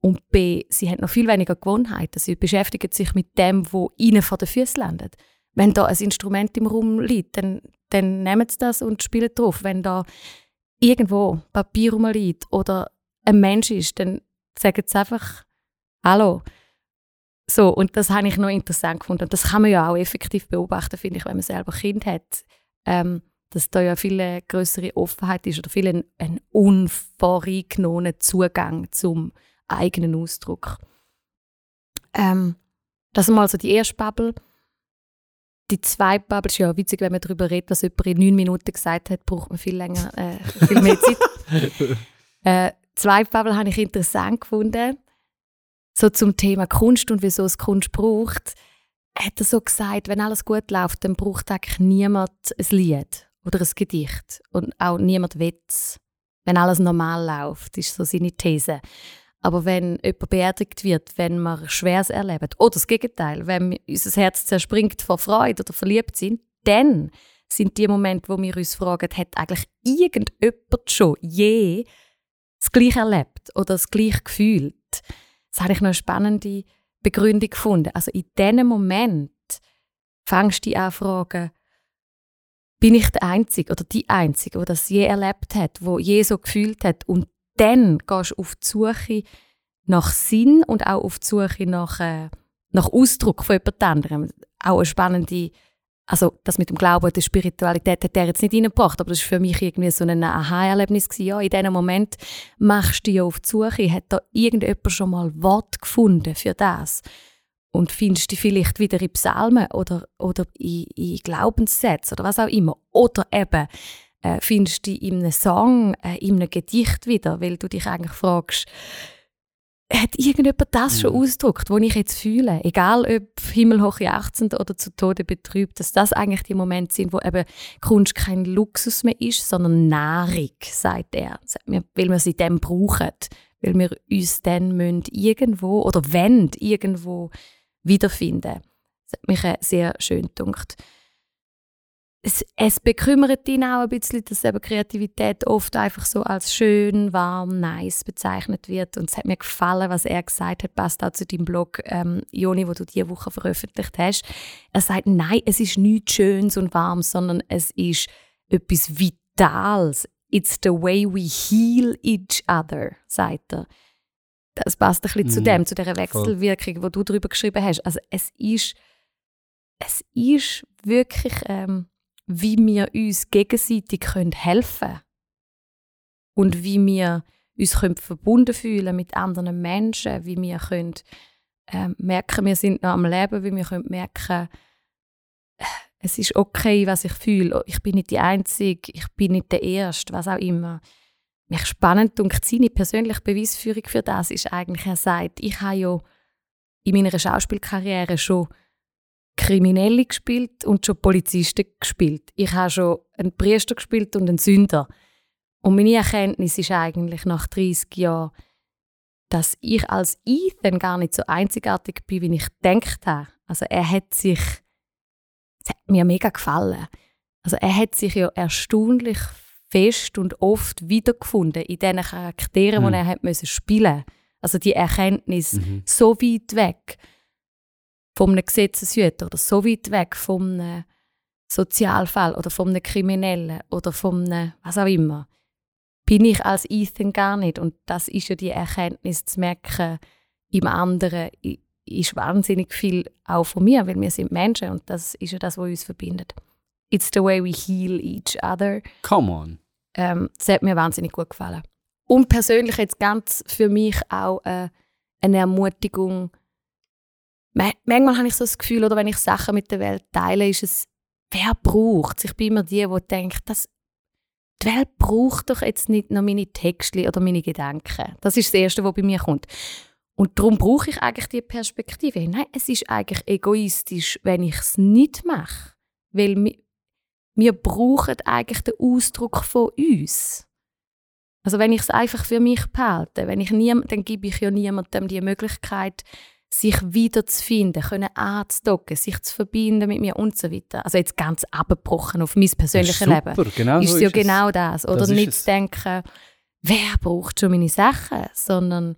Und B, sie haben noch viel weniger Gewohnheiten. Sie beschäftigen sich mit dem, wo ihnen vor den Füßen landet. Wenn da ein Instrument im Raum liegt, dann, dann sie das und spielen drauf. Wenn da irgendwo Papier rumliegt oder ein Mensch ist, dann sagen sie einfach Hallo. So, und das habe ich noch interessant gefunden. Und das kann man ja auch effektiv beobachten, finde ich, wenn man selber Kind hat. Ähm, dass da ja viel größere Offenheit ist oder viel ein, ein unvoreingenommener Zugang zum eigenen Ausdruck. Ähm, das ist mal so die erste Bubble. Die zweite Bubble ist ja witzig, wenn man darüber redet, was jemand in neun Minuten gesagt hat, braucht man viel länger, äh, viel mehr Zeit. *laughs* äh, die zweite Bubble habe ich interessant gefunden. So zum Thema Kunst und wieso es Kunst braucht, hat er so gesagt, wenn alles gut läuft, dann braucht eigentlich niemand ein Lied oder ein Gedicht und auch niemand Witz, wenn alles normal läuft, ist so seine These. Aber wenn jemand beerdigt wird, wenn man Schweres erlebt, oder das Gegenteil, wenn unser Herz zerspringt vor Freude oder verliebt sind, dann sind die Momente, wo wir uns fragen, hat eigentlich irgendjemand schon je das Gleiche erlebt oder das Gleiche gefühlt? Das habe ich noch eine spannende Begründung gefunden. Also in diesem Moment fängst du dich an fragen, bin ich der Einzige oder die Einzige, die das je erlebt hat, wo je so gefühlt hat. Und dann gehst du auf die Suche nach Sinn und auch auf die Suche nach, äh, nach Ausdruck von jemand anderem. Auch eine spannende, also das mit dem Glauben und der Spiritualität hat er jetzt nicht reingebracht, aber das war für mich irgendwie so ein Aha-Erlebnis Ja, in diesem Moment machst du ja auf die Suche, hat da irgendjemand schon mal Wort gefunden für das? und findest dich vielleicht wieder in Psalmen oder, oder in, in Glaubenssätzen oder was auch immer. Oder eben äh, findest du dich in einem Song, äh, in einem Gedicht wieder, weil du dich eigentlich fragst, hat irgendjemand das schon mhm. ausgedrückt, was ich jetzt fühle? Egal ob himmelhoch jauchzend oder zu Tode betrübt, dass das eigentlich die Momente sind, wo eben Kunst kein Luxus mehr ist, sondern Nahrung, sagt er. Weil wir sie dann brauchen. Weil wir uns dann irgendwo oder wenn irgendwo wiederfinden. Das hat mich äh, sehr schön gedacht. Es, es, bekümmert ihn auch ein bisschen, dass eben Kreativität oft einfach so als schön, warm, nice bezeichnet wird. Und es hat mir gefallen, was er gesagt hat, passt auch zu deinem Blog, ähm, Joni, wo du diese Woche veröffentlicht hast. Er sagt, nein, es ist nichts Schönes und Warmes, sondern es ist etwas Vitales. It's the way we heal each other, sagt er das passt ein bisschen mm, zu mhm. dem, zu dieser Wechselwirkung, voll. wo du darüber geschrieben hast. Also es ist, es ist wirklich, ähm, wie wir uns gegenseitig helfen können und wie wir uns können verbunden fühlen mit anderen Menschen, wie wir können ähm, merken, wir sind noch am Leben, wie wir können merken, äh, es ist okay, was ich fühle. Ich bin nicht die Einzige, ich bin nicht der Erste, was auch immer mich spannend und seine persönliche Beweisführung für das ist eigentlich, er sagt, ich habe ja in meiner Schauspielkarriere schon Kriminelle gespielt und schon Polizisten gespielt. Ich habe schon einen Priester gespielt und einen Sünder. Und meine Erkenntnis ist eigentlich nach 30 Jahren, dass ich als Ethan gar nicht so einzigartig bin, wie ich gedacht habe. Also er hat sich, es hat mir mega gefallen. Also er hat sich ja erstaunlich fest und oft wiedergefunden in diesen Charakteren, mhm. die er hat müssen spielen Also die Erkenntnis mhm. so weit weg von einem Gesetzeshüter oder so weit weg von einem Sozialfall oder von einem Kriminellen oder von einem was auch immer, bin ich als Ethan gar nicht. Und das ist ja die Erkenntnis zu merken, im anderen ist wahnsinnig viel auch von mir, weil wir sind Menschen und das ist ja das, was uns verbindet. It's the way we heal each other. Come on. Ähm, das hat mir wahnsinnig gut gefallen. Und persönlich jetzt ganz für mich auch äh, eine Ermutigung. Manchmal habe ich so das Gefühl, oder wenn ich Sachen mit der Welt teile, ist es, wer braucht es? Ich bin immer die, die denkt, dass die Welt braucht doch jetzt nicht noch meine Texte oder meine Gedanken. Das ist das Erste, was bei mir kommt. Und darum brauche ich eigentlich die Perspektive. Nein, es ist eigentlich egoistisch, wenn ich es nicht mache. Weil wir brauchen eigentlich den Ausdruck von uns. Also wenn ich es einfach für mich behalte, wenn ich niem dann gebe ich ja niemandem die Möglichkeit, sich wiederzufinden, können anzudocken, sich zu verbinden mit mir und so weiter. Also jetzt ganz abgebrochen auf mein persönliches super, Leben. Genau ist so ja ist genau es. das. Oder Das nicht zu denken, wer braucht schon meine Sachen, sondern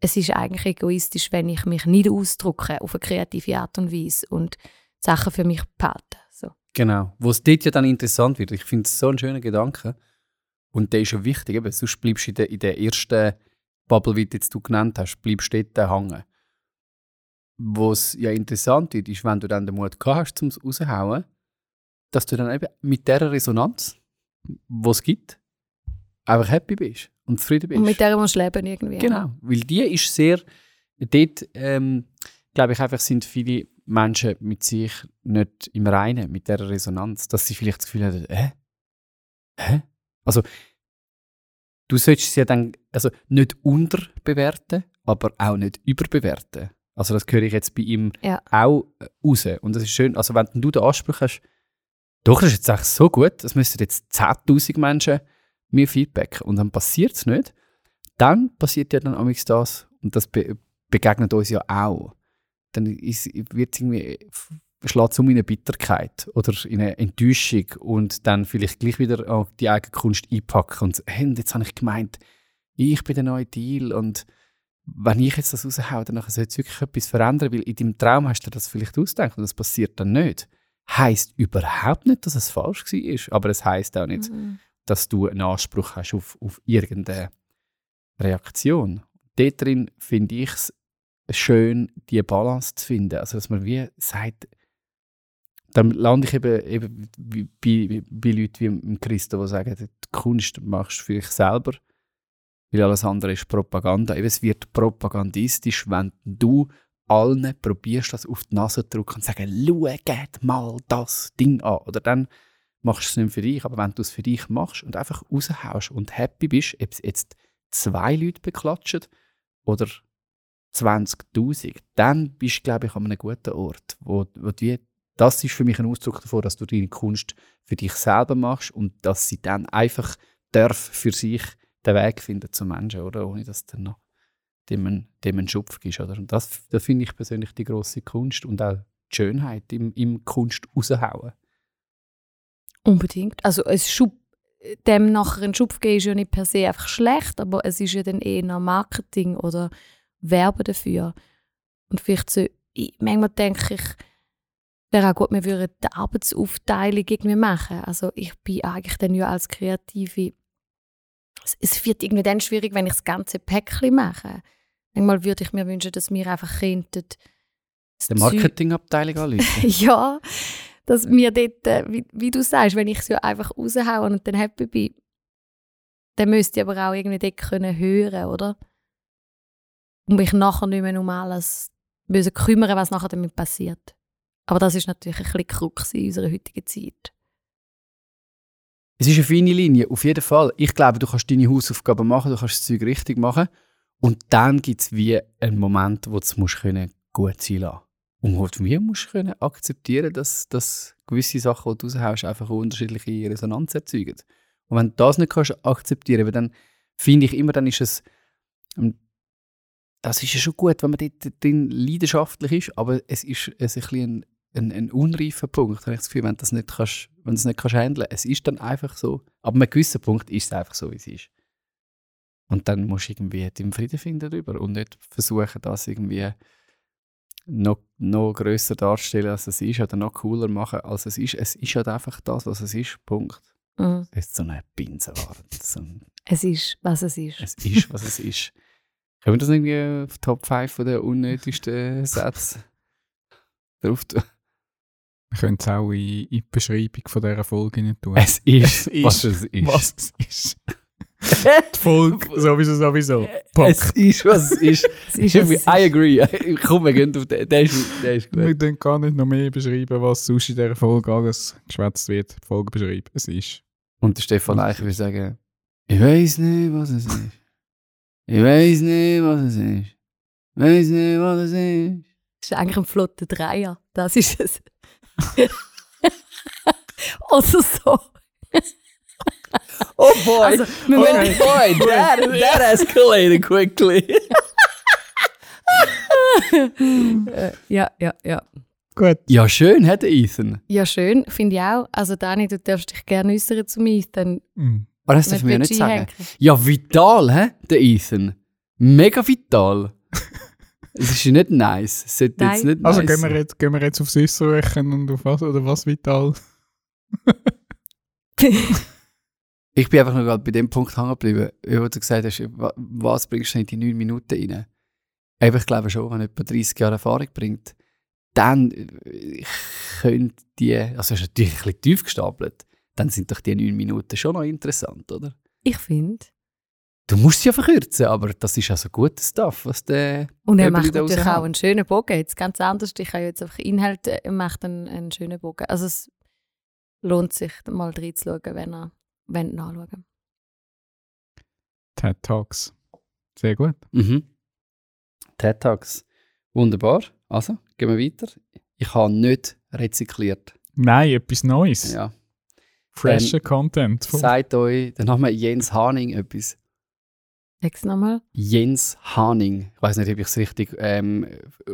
es ist eigentlich egoistisch, wenn ich mich nicht ausdrücke auf eine kreative Art und Weise und Sachen für mich behalten. So. Genau. Wo es dort ja dann interessant wird. Ich finde es so ein schöner Gedanke. Und der ist ja wichtig. Eben, sonst bleibst du in der, in der ersten Bubble, wie du jetzt du genannt hast, bleibst du dort hängen. Was ja interessant wird, ist, wenn du dann den Mut gehabt hast, zum raushauen, dass du dann eben mit dieser Resonanz, die es gibt, einfach happy bist und zufrieden bist. Und mit der musst du leben irgendwie. Genau, weil die ist sehr, dort ähm, glaube ich einfach sind viele Menschen mit sich nicht im Reinen, mit der Resonanz, dass sie vielleicht das Gefühl haben, hä? Hä? Also, du solltest sie ja dann, also nicht unterbewerten, aber auch nicht überbewerten. Also das höre ich jetzt bei ihm Ja. auch äh, raus. Und das ist schön, also wenn du den Anspruch hast, doch, das ist jetzt echt so gut, das müssten jetzt 10'000 Menschen mir feedbacken und dann passiert es nicht, dann passiert ja dann amigs das und das be begegnet uns ja auch. Dann ist, wird irgendwie schlägt es um in eine Bitterkeit oder in eine Enttäuschung und dann vielleicht gleich wieder die eigene Kunst einpacken und hey, und jetzt habe ich gemeint, ich bin der neue Deal und wenn ich jetzt das raushaue, dann soll es wirklich etwas verändern, weil in deinem Traum hast du das vielleicht ausgedacht und das passiert dann nicht. Heißt überhaupt nicht, dass es falsch war, aber es heißt auch nicht, Mhm. dass du einen Anspruch hast auf, auf irgendeine Reaktion. Dort drin finde ich es schön, die Balance zu finden. Also, dass man wie sagt, dann lande ich eben, eben bei, bei, bei Leuten wie Christo, die sagen, die Kunst machst du für dich selber, weil alles andere ist Propaganda. Es wird propagandistisch, wenn du allen probierst, das auf die Nase zu drücken und sagen, schaut mal das Ding an. Oder dann machst du es nicht für dich, aber wenn du es für dich machst und einfach raushaust und happy bist, ob es jetzt zwei Leute beklatschen oder 20'000, dann bist du, glaube ich, an einem guten Ort, wo, wo du wie, das ist für mich ein Ausdruck davon, dass du deine Kunst für dich selber machst und dass sie dann einfach darf für sich den Weg finden zum Menschen, oder? Ohne dass dann noch dem ein, dem ein Schupf ist, oder? Und das, das finde ich persönlich die große Kunst und auch die Schönheit im, im Kunst raushauen. Unbedingt. Also es Schub, dem nachher einen Schub geben ist ja nicht per se einfach schlecht, aber es ist ja dann eher Marketing oder Werben dafür. Und vielleicht so, manchmal denke ich, wäre auch gut, wir würden die Arbeitsaufteilung irgendwie machen. Also ich bin eigentlich dann ja als Kreative, es, wird irgendwie dann schwierig, wenn ich das ganze Päckchen mache. Manchmal würde ich mir wünschen, dass wir einfach könnten das Die Marketingabteilung *laughs* anrufen. ja, dass mir dort, äh, wie, wie du sagst, wenn ich es ja einfach raushaue und dann happy bin, dann müsste ich aber auch irgendwie dort können hören, oder? Und mich nachher nicht mehr um alles müssen kümmern, was nachher damit passiert. Aber das ist natürlich ein bisschen Krux in unserer heutigen Zeit. Es ist eine feine Linie, auf jeden Fall. Ich glaube, du kannst deine Hausaufgaben machen, du kannst das Zeug richtig machen. Und dann gibt es wie einen Moment, wo du musst können gut sein lassen Und du wie musst können akzeptieren, dass, dass gewisse Sachen, die du raushaust, einfach unterschiedliche Resonanz erzeugen. Und wenn du das nicht kannst akzeptieren, weil dann finde ich immer, dann ist es ähm, das ist ja schon gut, wenn man dort drin leidenschaftlich ist, aber es ist, es ist ein, ein, ein, unreifer Punkt, habe ich das Gefühl, wenn du das nicht kannst, wenn es nicht kannst handeln. Es ist dann einfach so. Aber an einem gewissen Punkt ist es einfach so, wie es ist. Und dann musst du irgendwie den Frieden finden darüber und nicht versuchen, das irgendwie noch, noch grösser darstellen, als es ist, oder noch cooler machen, als es ist. Es ist halt einfach das, was es ist. Punkt. Mhm. Es ist so eine Pinseware. *laughs* So ein, Es ist, was es ist. es ist, was es ist. Können wir das irgendwie auf Top 5 der unnötigsten Sätze *laughs* drauf tun? Wir können es auch in, in die Beschreibung von dieser Folge nicht tun. Es ist, Es was ist, es ist. Was es ist. *laughs* Die Folge sowieso, sowieso. Es Punkt. ist, was es ist. *laughs* Es ist, I was es ist. agree. *laughs* Komm, wir gehen auf den. Der ist, der ist Wir gut. können gar nicht noch mehr beschreiben, was sonst in dieser Folge alles geschwätzt wird. Die Folge beschreiben. Es ist. Und der Stefan Eicher würde sagen, ich weiß nicht, was es ist. Ich weiß nicht, was es ist. Ich weiß nicht, was es ist. Das ist eigentlich ein flotter Dreier. Das ist es. *laughs* Oder so. Oh boy. Also, wir müssen- boy, that, that *laughs* escalated quickly. Äh, ja, ja, ja. Gut. ja, schön, hat der Ethan. Ja, schön, finde ich auch. Also Dani, du darfst dich gerne äußern zu mir, dann Mhm. Aber das darf ich mir willst nicht sagen. Ja, vital, hä? Der Ethan. Mega vital. *laughs* Es ist ja nicht nice. Es sollte jetzt Nein. nicht Also nice gehen wir, sein. jetzt, gehen wir jetzt auf Süß suchen und auf was oder was vital? *laughs* Ich bin einfach noch gerade bei dem Punkt hängen geblieben, wo du gesagt hast, wa- was bringst du in die 9 Minuten rein? Eben, ich glaube schon, wenn jemand 30 Jahre Erfahrung bringt, dann äh, könnte die, also es ist natürlich ein bisschen tief gestapelt, dann sind doch die 9 Minuten schon noch interessant, oder? ich finde. Du musst sie ja verkürzen, aber das ist also gutes Stuff, was der... Und er macht natürlich auch einen schönen Bogen. Jetzt ganz anders. Ich habe jetzt einfach Inhalt, er macht einen, einen schönen Bogen. Also es lohnt sich, mal reinzuschauen, wenn er wenn nachschauen. TED Talks. Sehr gut. Mhm. TED Talks. Wunderbar. Also, gehen wir weiter. Ich habe nicht rezykliert. Nein, etwas Neues. Ja. Fresher Content. Sagt euch der Name Jens Haning etwas? Sag's nochmal. Jens Haning. Ich weiß nicht, ob ich es richtig ähm,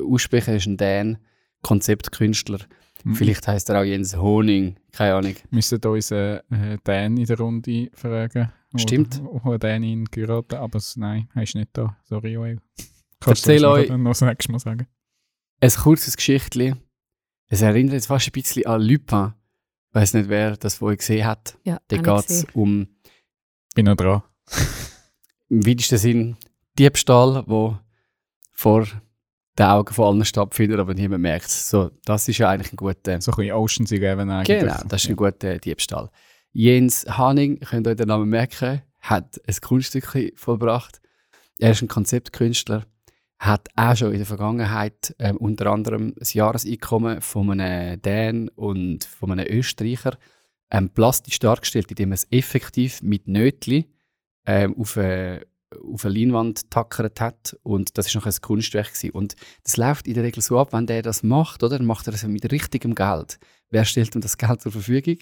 ausspreche. Er ist ein Dan, Konzeptkünstler. Mhm. Vielleicht heißt er auch Jens Honing. Keine Ahnung. müssen unseren äh, Dan in der Runde fragen. Stimmt. Oder, oder Dan ihn geraten, aber nein, er ist nicht da. Sorry, Joel. Kannst Erzähl du euch- noch, noch das nächste Mal sagen? Ein kurzes Geschichtli. Es erinnert jetzt fast ein bisschen an Lupin. Ich weiß nicht, wer das vorher gesehen hat. Ja, Da geht es um Bin noch dran. Im weitesten Sinn Diebstahl, wo vor den Augen von allen stattfindet, aber niemand merkt es. So, das ist ja eigentlich ein guter. So ein bisschen Ocean's Eleven eigentlich. Genau, das ist ein guter Diebstahl. Jens Haning, könnt ihr euch den Namen merken, hat ein Kunststück vollbracht. Er ist ein Konzeptkünstler, hat auch schon in der Vergangenheit ähm, unter anderem das Jahreseinkommen von einem Dän und von einem Österreicher ähm, plastisch dargestellt, indem er es effektiv mit Nötli ähm, auf, eine, auf eine Leinwand tackert hat und das ist noch ein Kunstwerk gewesen. Und das läuft in der Regel so ab, wenn der das macht, oder, dann macht er das mit richtigem Geld. Wer stellt ihm das Geld zur Verfügung?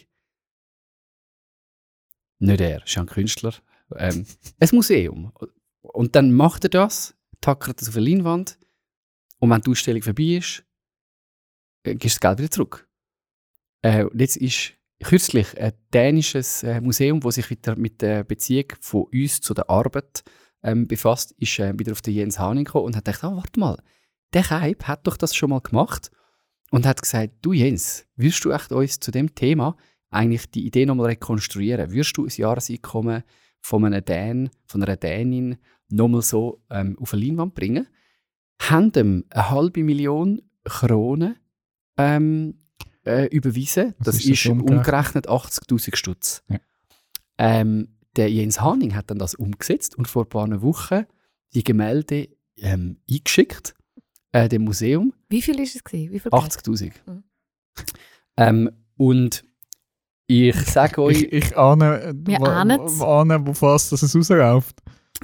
Nicht er, ist ja ein Künstler. Ähm, *laughs* ein Museum. Und dann macht er das, tackert das auf eine Leinwand und wenn die Ausstellung vorbei ist, äh, gibst du das Geld wieder zurück. Äh, jetzt ist kürzlich ein dänisches äh, Museum, das sich wieder mit der Beziehung von uns zu der Arbeit ähm, befasst, ist äh, wieder auf den Jens Haning gekommen und hat gedacht, ah, warte mal, der Kaib hat doch das schon mal gemacht und hat gesagt, du Jens, willst du echt uns zu dem Thema eigentlich die Idee nochmal rekonstruieren? Würdest du ein Jahreseinkommen von einem Dän, von einer Dänin nochmal so ähm, auf eine Leinwand bringen? Haben ihm eine halbe Million Kronen ähm, äh, überwiesen. Was Das ist das ist umgerechnet? umgerechnet 80'000 Stutz. Ja. Ähm, der Jens Haning hat dann das umgesetzt und vor ein paar Wochen die Gemälde ähm, eingeschickt, äh, dem Museum. Wie viel ist es gewesen? Wie viel Geld? 80'000. Mhm. Ähm, und ich sage euch, Ich, ich ahne, Wir wa- ahnen's. wa- ahne, wo fast dass es rausläuft.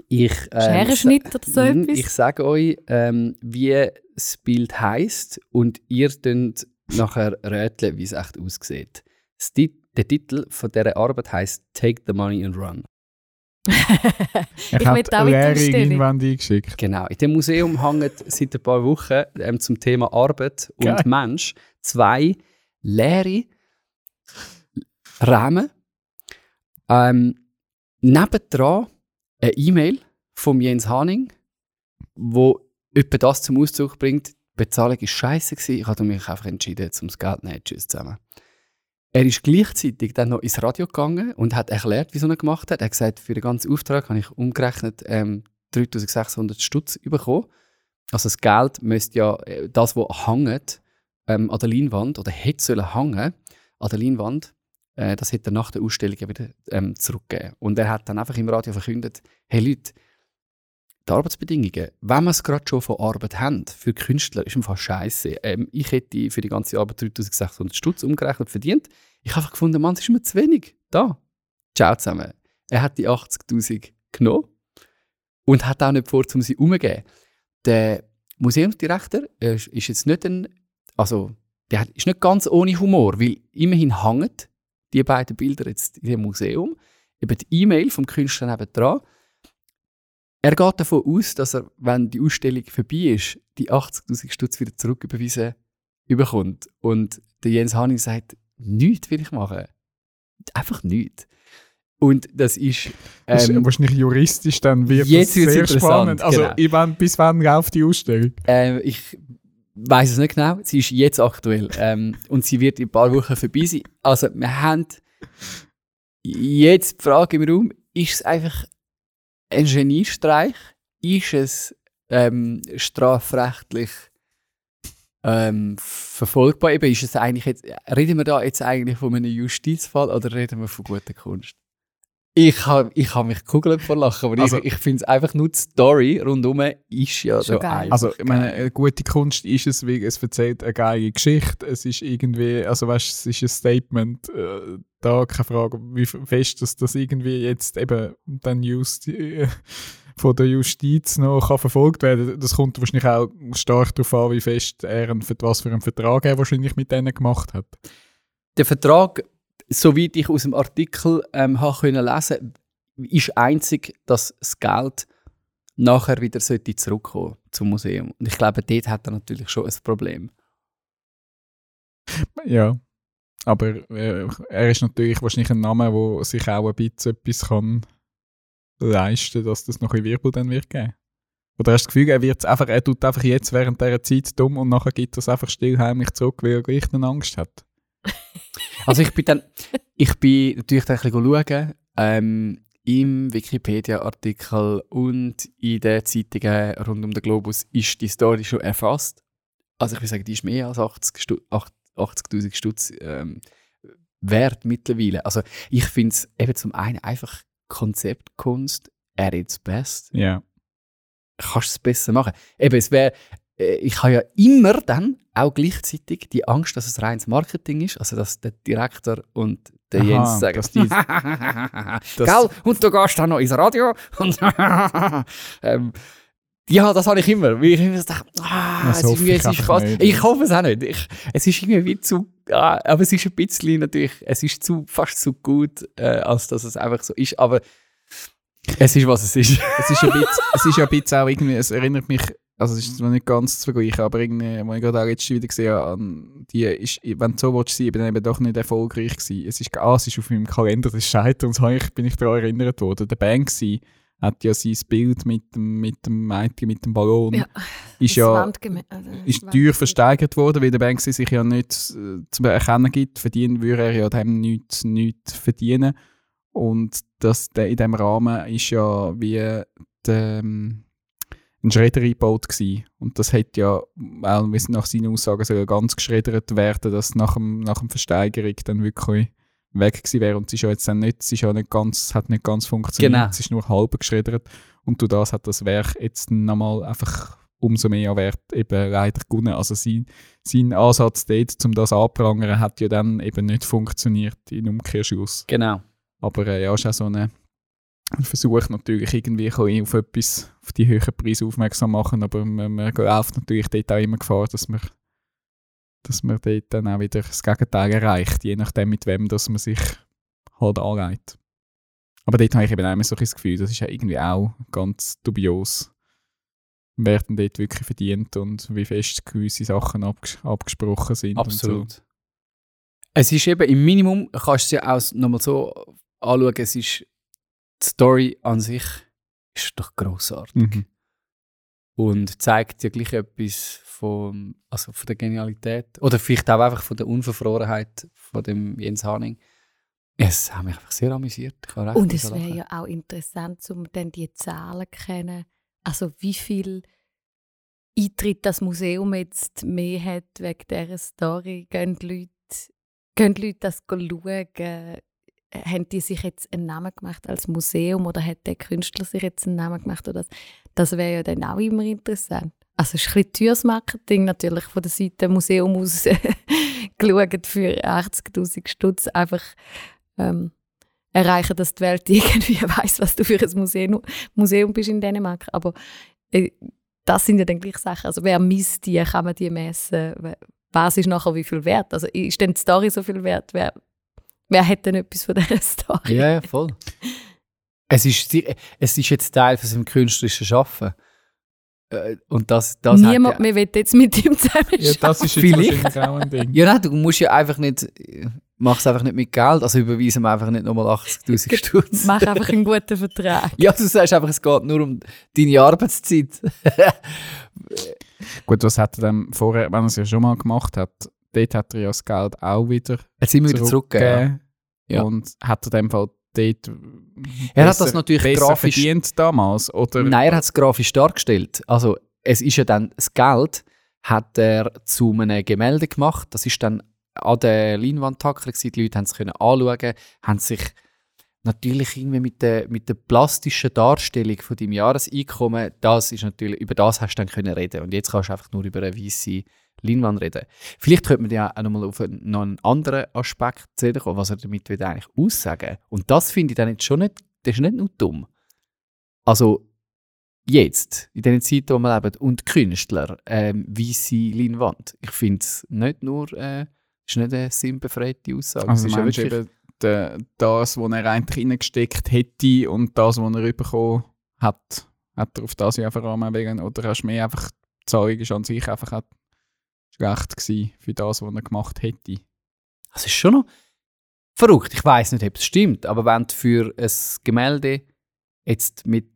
ich, ähm, Scherenschnitt oder so Mm, etwas? Ich sage euch, ähm, wie das Bild heisst und ihr könnt nachher rätseln, wie es echt aussieht. Der Titel von dieser Arbeit heisst Take the Money and Run. *laughs* ich die leere Ausstellung. Leinwände eingeschickt. Genau. In dem Museum hängen seit ein paar Wochen ähm, zum Thema Arbeit und Geil. Mensch zwei leere Rahmen. Ähm, nebendran eine E-Mail von Jens Haning, wo etwa das zum Ausdruck bringt, Bezahlung war scheiße. Ich habe mich einfach entschieden, um das Geld zu nehmen. Tschüss zusammen. Er ist gleichzeitig dann noch ins Radio gegangen und hat erklärt, wieso er gemacht hat. Er hat gesagt, für den ganzen Auftrag habe ich umgerechnet ähm, 3600 Stutz bekommen. Also das Geld müsste ja, äh, das, was hängt ähm, an der Leinwand oder hätte sollen hängen an der Leinwand, äh, das hätte er nach der Ausstellung wieder ähm, zurückgegeben. Und er hat dann einfach im Radio verkündet, hey Leute, die Arbeitsbedingungen, wenn wir es gerade schon von Arbeit haben, für Künstler, ist einfach scheiße. Ähm, ich hätte für die ganze Arbeit 3600 Stutz umgerechnet verdient. Ich habe einfach gefunden, Mann, es ist mir zu wenig. Da. Ciao zusammen. Er hat die 80.000 genommen und hat auch nicht vor, um sie umzugeben. Der Museumsdirektor äh, ist jetzt nicht ein, also der ist nicht ganz ohne Humor, weil immerhin hängen die beiden Bilder jetzt in dem Museum, eben die E-Mail vom Künstler nebendran. Er geht davon aus, dass er, wenn die Ausstellung vorbei ist, die 80.000 Stutz wieder zurücküberweisen überkommt. Und der Jens Haning sagt, nichts will ich machen. Einfach nichts. Und das ist. Das ist Ähm, wahrscheinlich juristisch dann wird jetzt das sehr spannend. Also genau. ich wann, bis wann läuft die Ausstellung? äh, ich weiß es nicht genau. Sie ist jetzt aktuell. Ähm, und sie wird in ein paar Wochen vorbei sein. Also, wir haben jetzt die Frage im Raum: Ist es einfach ein Geniestreich? Ist es ähm, strafrechtlich ähm, verfolgbar? Eben, ist es eigentlich jetzt, reden wir da jetzt eigentlich von einem Justizfall oder reden wir von guter Kunst? Ich habe ich hab mich kugeln vor Lachen, aber Also- ich, ich finde es einfach nur die Story rundum ist ja so geil. Also, ich meine, eine gute Kunst ist es, wie es erzählt eine geile Geschichte. Es ist irgendwie, also weißt, es ist ein Statement, äh, da keine Frage, wie fest dass das irgendwie jetzt eben dann Just, äh, von der Justiz noch kann verfolgt werden. Das kommt wahrscheinlich auch stark darauf an, wie fest er einen, was für einen Vertrag er wahrscheinlich mit denen gemacht hat. der Vertrag, soweit ich aus dem Artikel ähm, habe können lesen, ist einzig, dass das Geld nachher wieder sollte zurückkommen zum Museum. Und ich glaube, dort hat er natürlich schon ein Problem. Ja. Aber äh, er ist natürlich wahrscheinlich ein Name, wo sich auch ein bisschen etwas kann leisten, dass das noch ein Wirbel dann wird geben. Oder hast du das Gefühl, er, wird's einfach, er tut einfach jetzt während dieser Zeit dumm und nachher gibt es einfach stillheimlich zurück, weil er gleich eine Angst hat? *laughs* Also ich bin dann, ich bin natürlich dann ein bisschen schauen, ähm, im Wikipedia-Artikel und in den Zeitungen rund um den Globus ist die Story schon erfasst. Also ich würde sagen, die ist mehr als 80 Stu- acht- 80'000 Stutz ähm, wert mittlerweile. Also ich finde es eben zum einen einfach Konzeptkunst at its best. Ja. Kannst es besser machen. Eben, es wäre, ich habe ja immer dann auch gleichzeitig die Angst, dass es reines Marketing ist, also dass der Direktor und der Aha, Jens sagen, dass die- *laughs* Gell? Und du gehst dann noch ins Radio. Und *laughs* ähm, ja, das habe ich immer. Weil ich immer dachte, ah, Das es ist, es ist fast, nicht. ich hoffe es auch nicht. Ich, es ist irgendwie wie zu, ah, aber es ist ein bisschen natürlich, es ist zu, fast zu gut, äh, als dass es einfach so ist. Aber es ist, was es ist. es ist ein bisschen, es ist ja ein bisschen auch irgendwie, es erinnert mich, also es ist zwar nicht ganz zu vergleichen, aber irgendwie, als ich gerade auch letztes wieder gesehen habe, die ist, wenn du so willst ich eben doch nicht erfolgreich gewesen. Es ist, ah, es ist auf meinem Kalender des Scheiterns, ich, bin ich daran erinnert worden. Der Banksy hat ja sein Bild mit dem, mit dem Mädchen, mit dem Ballon, Ja, ist ja also ist teuer versteigert worden, weil der Banksy sich ja nicht äh, zu erkennen gibt. Verdienen würde er ja dem nichts, nichts verdienen. Und das, der, in diesem Rahmen ist ja wie der, ähm, ein Schredder eingebaut gewesen. Und das hat ja, auch nach seinen Aussagen soll ja ganz geschreddert werden, dass nach dem, nach dem Versteigerung dann wirklich weg gewesen wäre. Und es ist ja jetzt dann nicht, es ist ja nicht ganz, hat nicht ganz funktioniert. Genau. Es ist nur halb geschreddert. Und durch das hat das Werk jetzt nochmal einfach umso mehr Wert eben leider gewonnen. Also sein, sein Ansatz dort, um das anzuprangern, hat ja dann eben nicht funktioniert in Umkehrschluss. Genau. Aber äh, ja, ist auch so eine, ein Versuch natürlich irgendwie auf etwas, auf die höheren Preise aufmerksam machen, aber man, man läuft natürlich dort auch immer Gefahr, dass man, dass man dort dann auch wieder das Gegenteil erreicht, je nachdem mit wem dass man sich halt anlegt. Aber dort habe ich eben auch immer so ein Gefühl, das ist ja irgendwie auch ganz dubios, wer denn dort wirklich verdient und wie fest gewisse Sachen abges abgesprochen sind. Und so. Absolut. Es ist eben im Minimum, kannst du es ja auch nochmal so anschauen, es ist die Story an sich ist doch grossartig. Mhm. und zeigt ja gleich etwas von, also von der Genialität oder vielleicht auch einfach von der Unverfrorenheit von dem Jens Haning. Es hat mich einfach sehr amüsiert. Ich habe recht Und es wäre ja auch interessant, um dann die Zahlen zu kennen. Also wie viel Eintritt das Museum jetzt mehr hat wegen dieser Story. Gehen die Leute, gehen die Leute das schauen? Haben die sich jetzt einen Namen gemacht als Museum oder hat der Künstler sich jetzt einen Namen gemacht? Oder das das wäre ja dann auch immer interessant. Also es ist ein bisschen teures Marketing natürlich von der Seite Museum aus *laughs* geschaut für 80'000 Stutz einfach ähm, erreichen, dass die Welt *laughs* irgendwie weiß, was du für ein Museum, Museum bist in Dänemark. Aber äh, das sind ja dann gleich Sachen. Also wer misst die, kann man die messen? Was ist nachher wie viel wert? Also ist denn die Story so viel wert? Wer, wer hat denn etwas von dieser Story? Ja, ja, voll. es, ist, es ist jetzt Teil von seinem künstlerischen Schaffen. Äh, Und das, das Niemand mehr will jetzt mit ihm zusammen Ja, das ist jetzt Vielleicht. auch ein Ding. Ja, nein, du musst ja einfach nicht. mach es einfach nicht mit Geld, also überweisen wir einfach nicht nochmal 80'000 *laughs* Stutz. Mach einfach einen guten Vertrag. Ja, du sagst einfach, es geht nur um deine Arbeitszeit. Gut, was hat er dann vorher, wenn er es ja schon mal gemacht hat, dort hat er ja das Geld auch wieder Jetzt sind wir wieder zurückgegeben. Ja. Und hat er dem Fall dort Er hat das natürlich besser grafisch- verdient damals? Oder? Nein, er hat es grafisch dargestellt. Also, es ist ja dann, das Geld hat er zu einem Gemälde gemacht. Das ist dann an der Leinwand tackert gewesen. Die Leute haben es können anschauen, haben sich natürlich irgendwie mit der, mit der plastischen Darstellung von deinem Jahreseinkommen, das ist natürlich, über das hast du dann können reden. Und jetzt kannst du einfach nur über eine weiße Leinwand reden. Vielleicht könnte man ja auch nochmal auf einen, noch einen anderen Aspekt kommen, was er damit will eigentlich aussagen. Und das finde ich dann jetzt schon nicht, das ist nicht nur dumm. Also, jetzt, in den Zeiten, wo wir leben, und Künstler, ähm, weiße Leinwand. Ich finde es nicht nur, äh, ist nicht eine sinnbefreite Aussage. Also es ist ja meinst wirklich, eben das, was er eigentlich reingesteckt hätte und das, was er bekommen hat, hat er auf das ja allem wegen, oder hast du mehr einfach, die Zahlung ist an sich einfach auch schlecht gewesen für das, was er gemacht hätte. das ist schon noch verrückt. Ich weiß nicht, ob es stimmt, aber wenn du für ein Gemälde jetzt mit,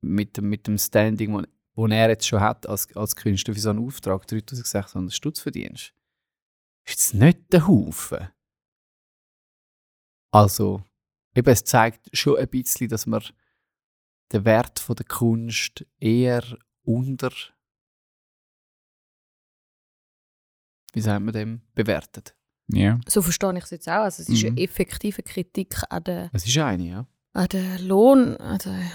mit, dem- mit dem Standing, wo er jetzt schon hat als, als Künstler für so einen Auftrag 3600 Stutz verdienst, ist es nicht der Haufen. Also, eben, es zeigt schon ein bisschen, dass man den Wert von der Kunst eher unter, wie sagt man dem, bewertet. Ja. So verstehe ich es jetzt auch. Also es ist Mhm. eine effektive Kritik an den, Es ist eine, ja. an den Lohn,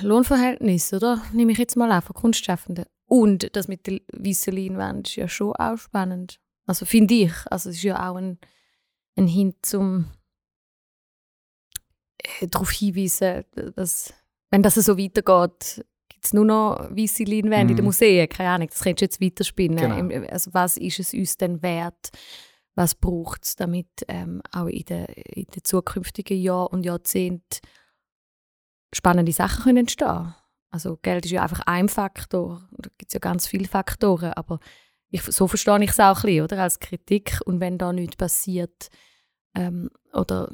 Lohnverhältnis, oder? Nehme ich jetzt mal an, von Kunstschaffenden. Und das mit der weißen Leinwand ist ja schon auch spannend. Also finde ich. Also es ist ja auch ein, ein Hint zum äh, darauf hinweisen, dass wenn das so weitergeht, gibt es nur noch weiße Leinwände in den Mhm. Museen. Keine Ahnung, das könntest du jetzt weiterspinnen. Genau. Also was ist es uns denn wert? Was braucht es, damit ähm, auch in den, in den zukünftigen Jahren und Jahrzehnten spannende Sachen können entstehen Also Geld ist ja einfach ein Faktor. Da gibt es ja ganz viele Faktoren, aber ich, so verstehe ich es auch ein bisschen, oder? Als Kritik. Und wenn da nichts passiert ähm, oder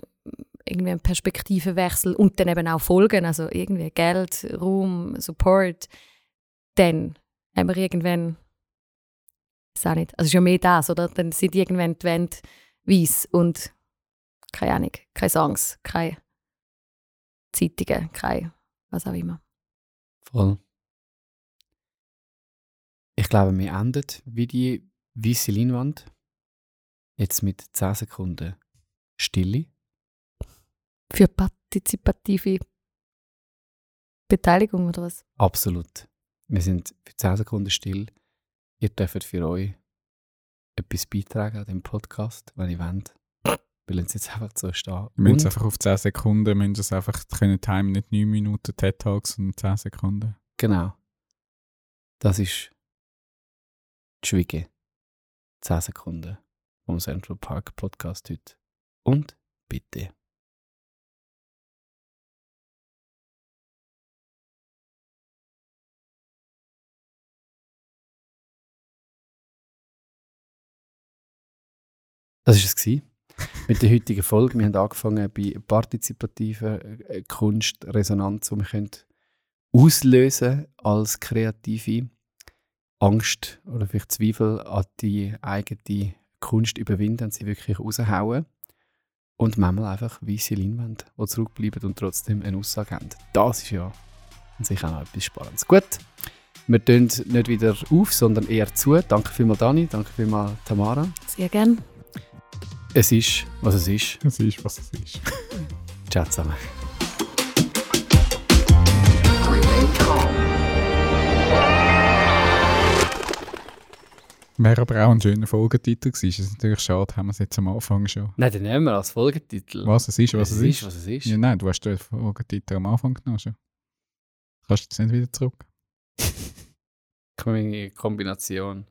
irgendwie ein Perspektivenwechsel und dann eben auch Folgen, also irgendwie Geld, Ruhm, Support, dann haben wir irgendwann, ich auch nicht, also ist ja mehr das, oder? Dann sind irgendwann die Wände weiss und keine Ahnung, keine Songs, keine Zeitungen, keine was auch immer. Voll. Ich glaube, wir enden wie die weiße Leinwand. Jetzt mit 10 Sekunden Stille. Für partizipative Beteiligung oder was? Absolut. Wir sind für 10 Sekunden still. Ihr dürft für euch etwas beitragen an dem Podcast, wenn ihr wollt. Wir lassen es jetzt einfach so stehen. Wir müssen es einfach auf 10 Sekunden, wir müssen es einfach, können Time nicht 9 Minuten TED Talks, sondern 10 Sekunden. Genau. Das ist die Schwiege. 10 Sekunden vom Central Park Podcast heute. Und bitte. Das war es. Mit der heutigen Folge. Wir haben angefangen bei partizipativer äh, Kunstresonanz, wo wir können auslösen als kreative Angst oder vielleicht Zweifel an die eigene Kunst überwinden und sie wirklich raushauen. Und manchmal einfach weiße Leinwände, die zurückbleiben und trotzdem eine Aussage haben. Das ist ja an sich auch noch etwas Spannendes. Gut, wir tun nicht wieder auf, sondern eher zu. Danke vielmals Dani, danke vielmals Tamara. Sehr gern. Es ist, was es ist. Das ist, was es ist. *laughs* Ciao zusammen. Wäre aber auch ein schöner Folgetitel gewesen. Es ist natürlich schade, haben wir es jetzt am Anfang schon. Nein, dann nehmen wir als Folgetitel. Was es ist, was es, ist. was es ist. Ja, nein, du hast den Folgetitel am Anfang genommen schon. Kannst du jetzt nicht wieder zurück? *laughs* Kombination.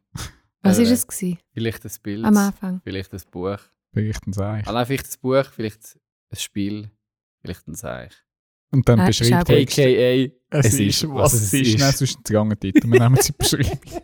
Was Äh, ist es gewesen? Vielleicht ein Bild, am Anfang? vielleicht ein Buch. Vielleicht ein Seich. Allein vielleicht ein Buch, vielleicht ein Spiel, vielleicht ein Seich. Und dann Ah, ist beschreibt er. AKA, es, ist, was es ist. Nein, sonst ist es Titel. Wir nehmen es in die *laughs* Beschreibung.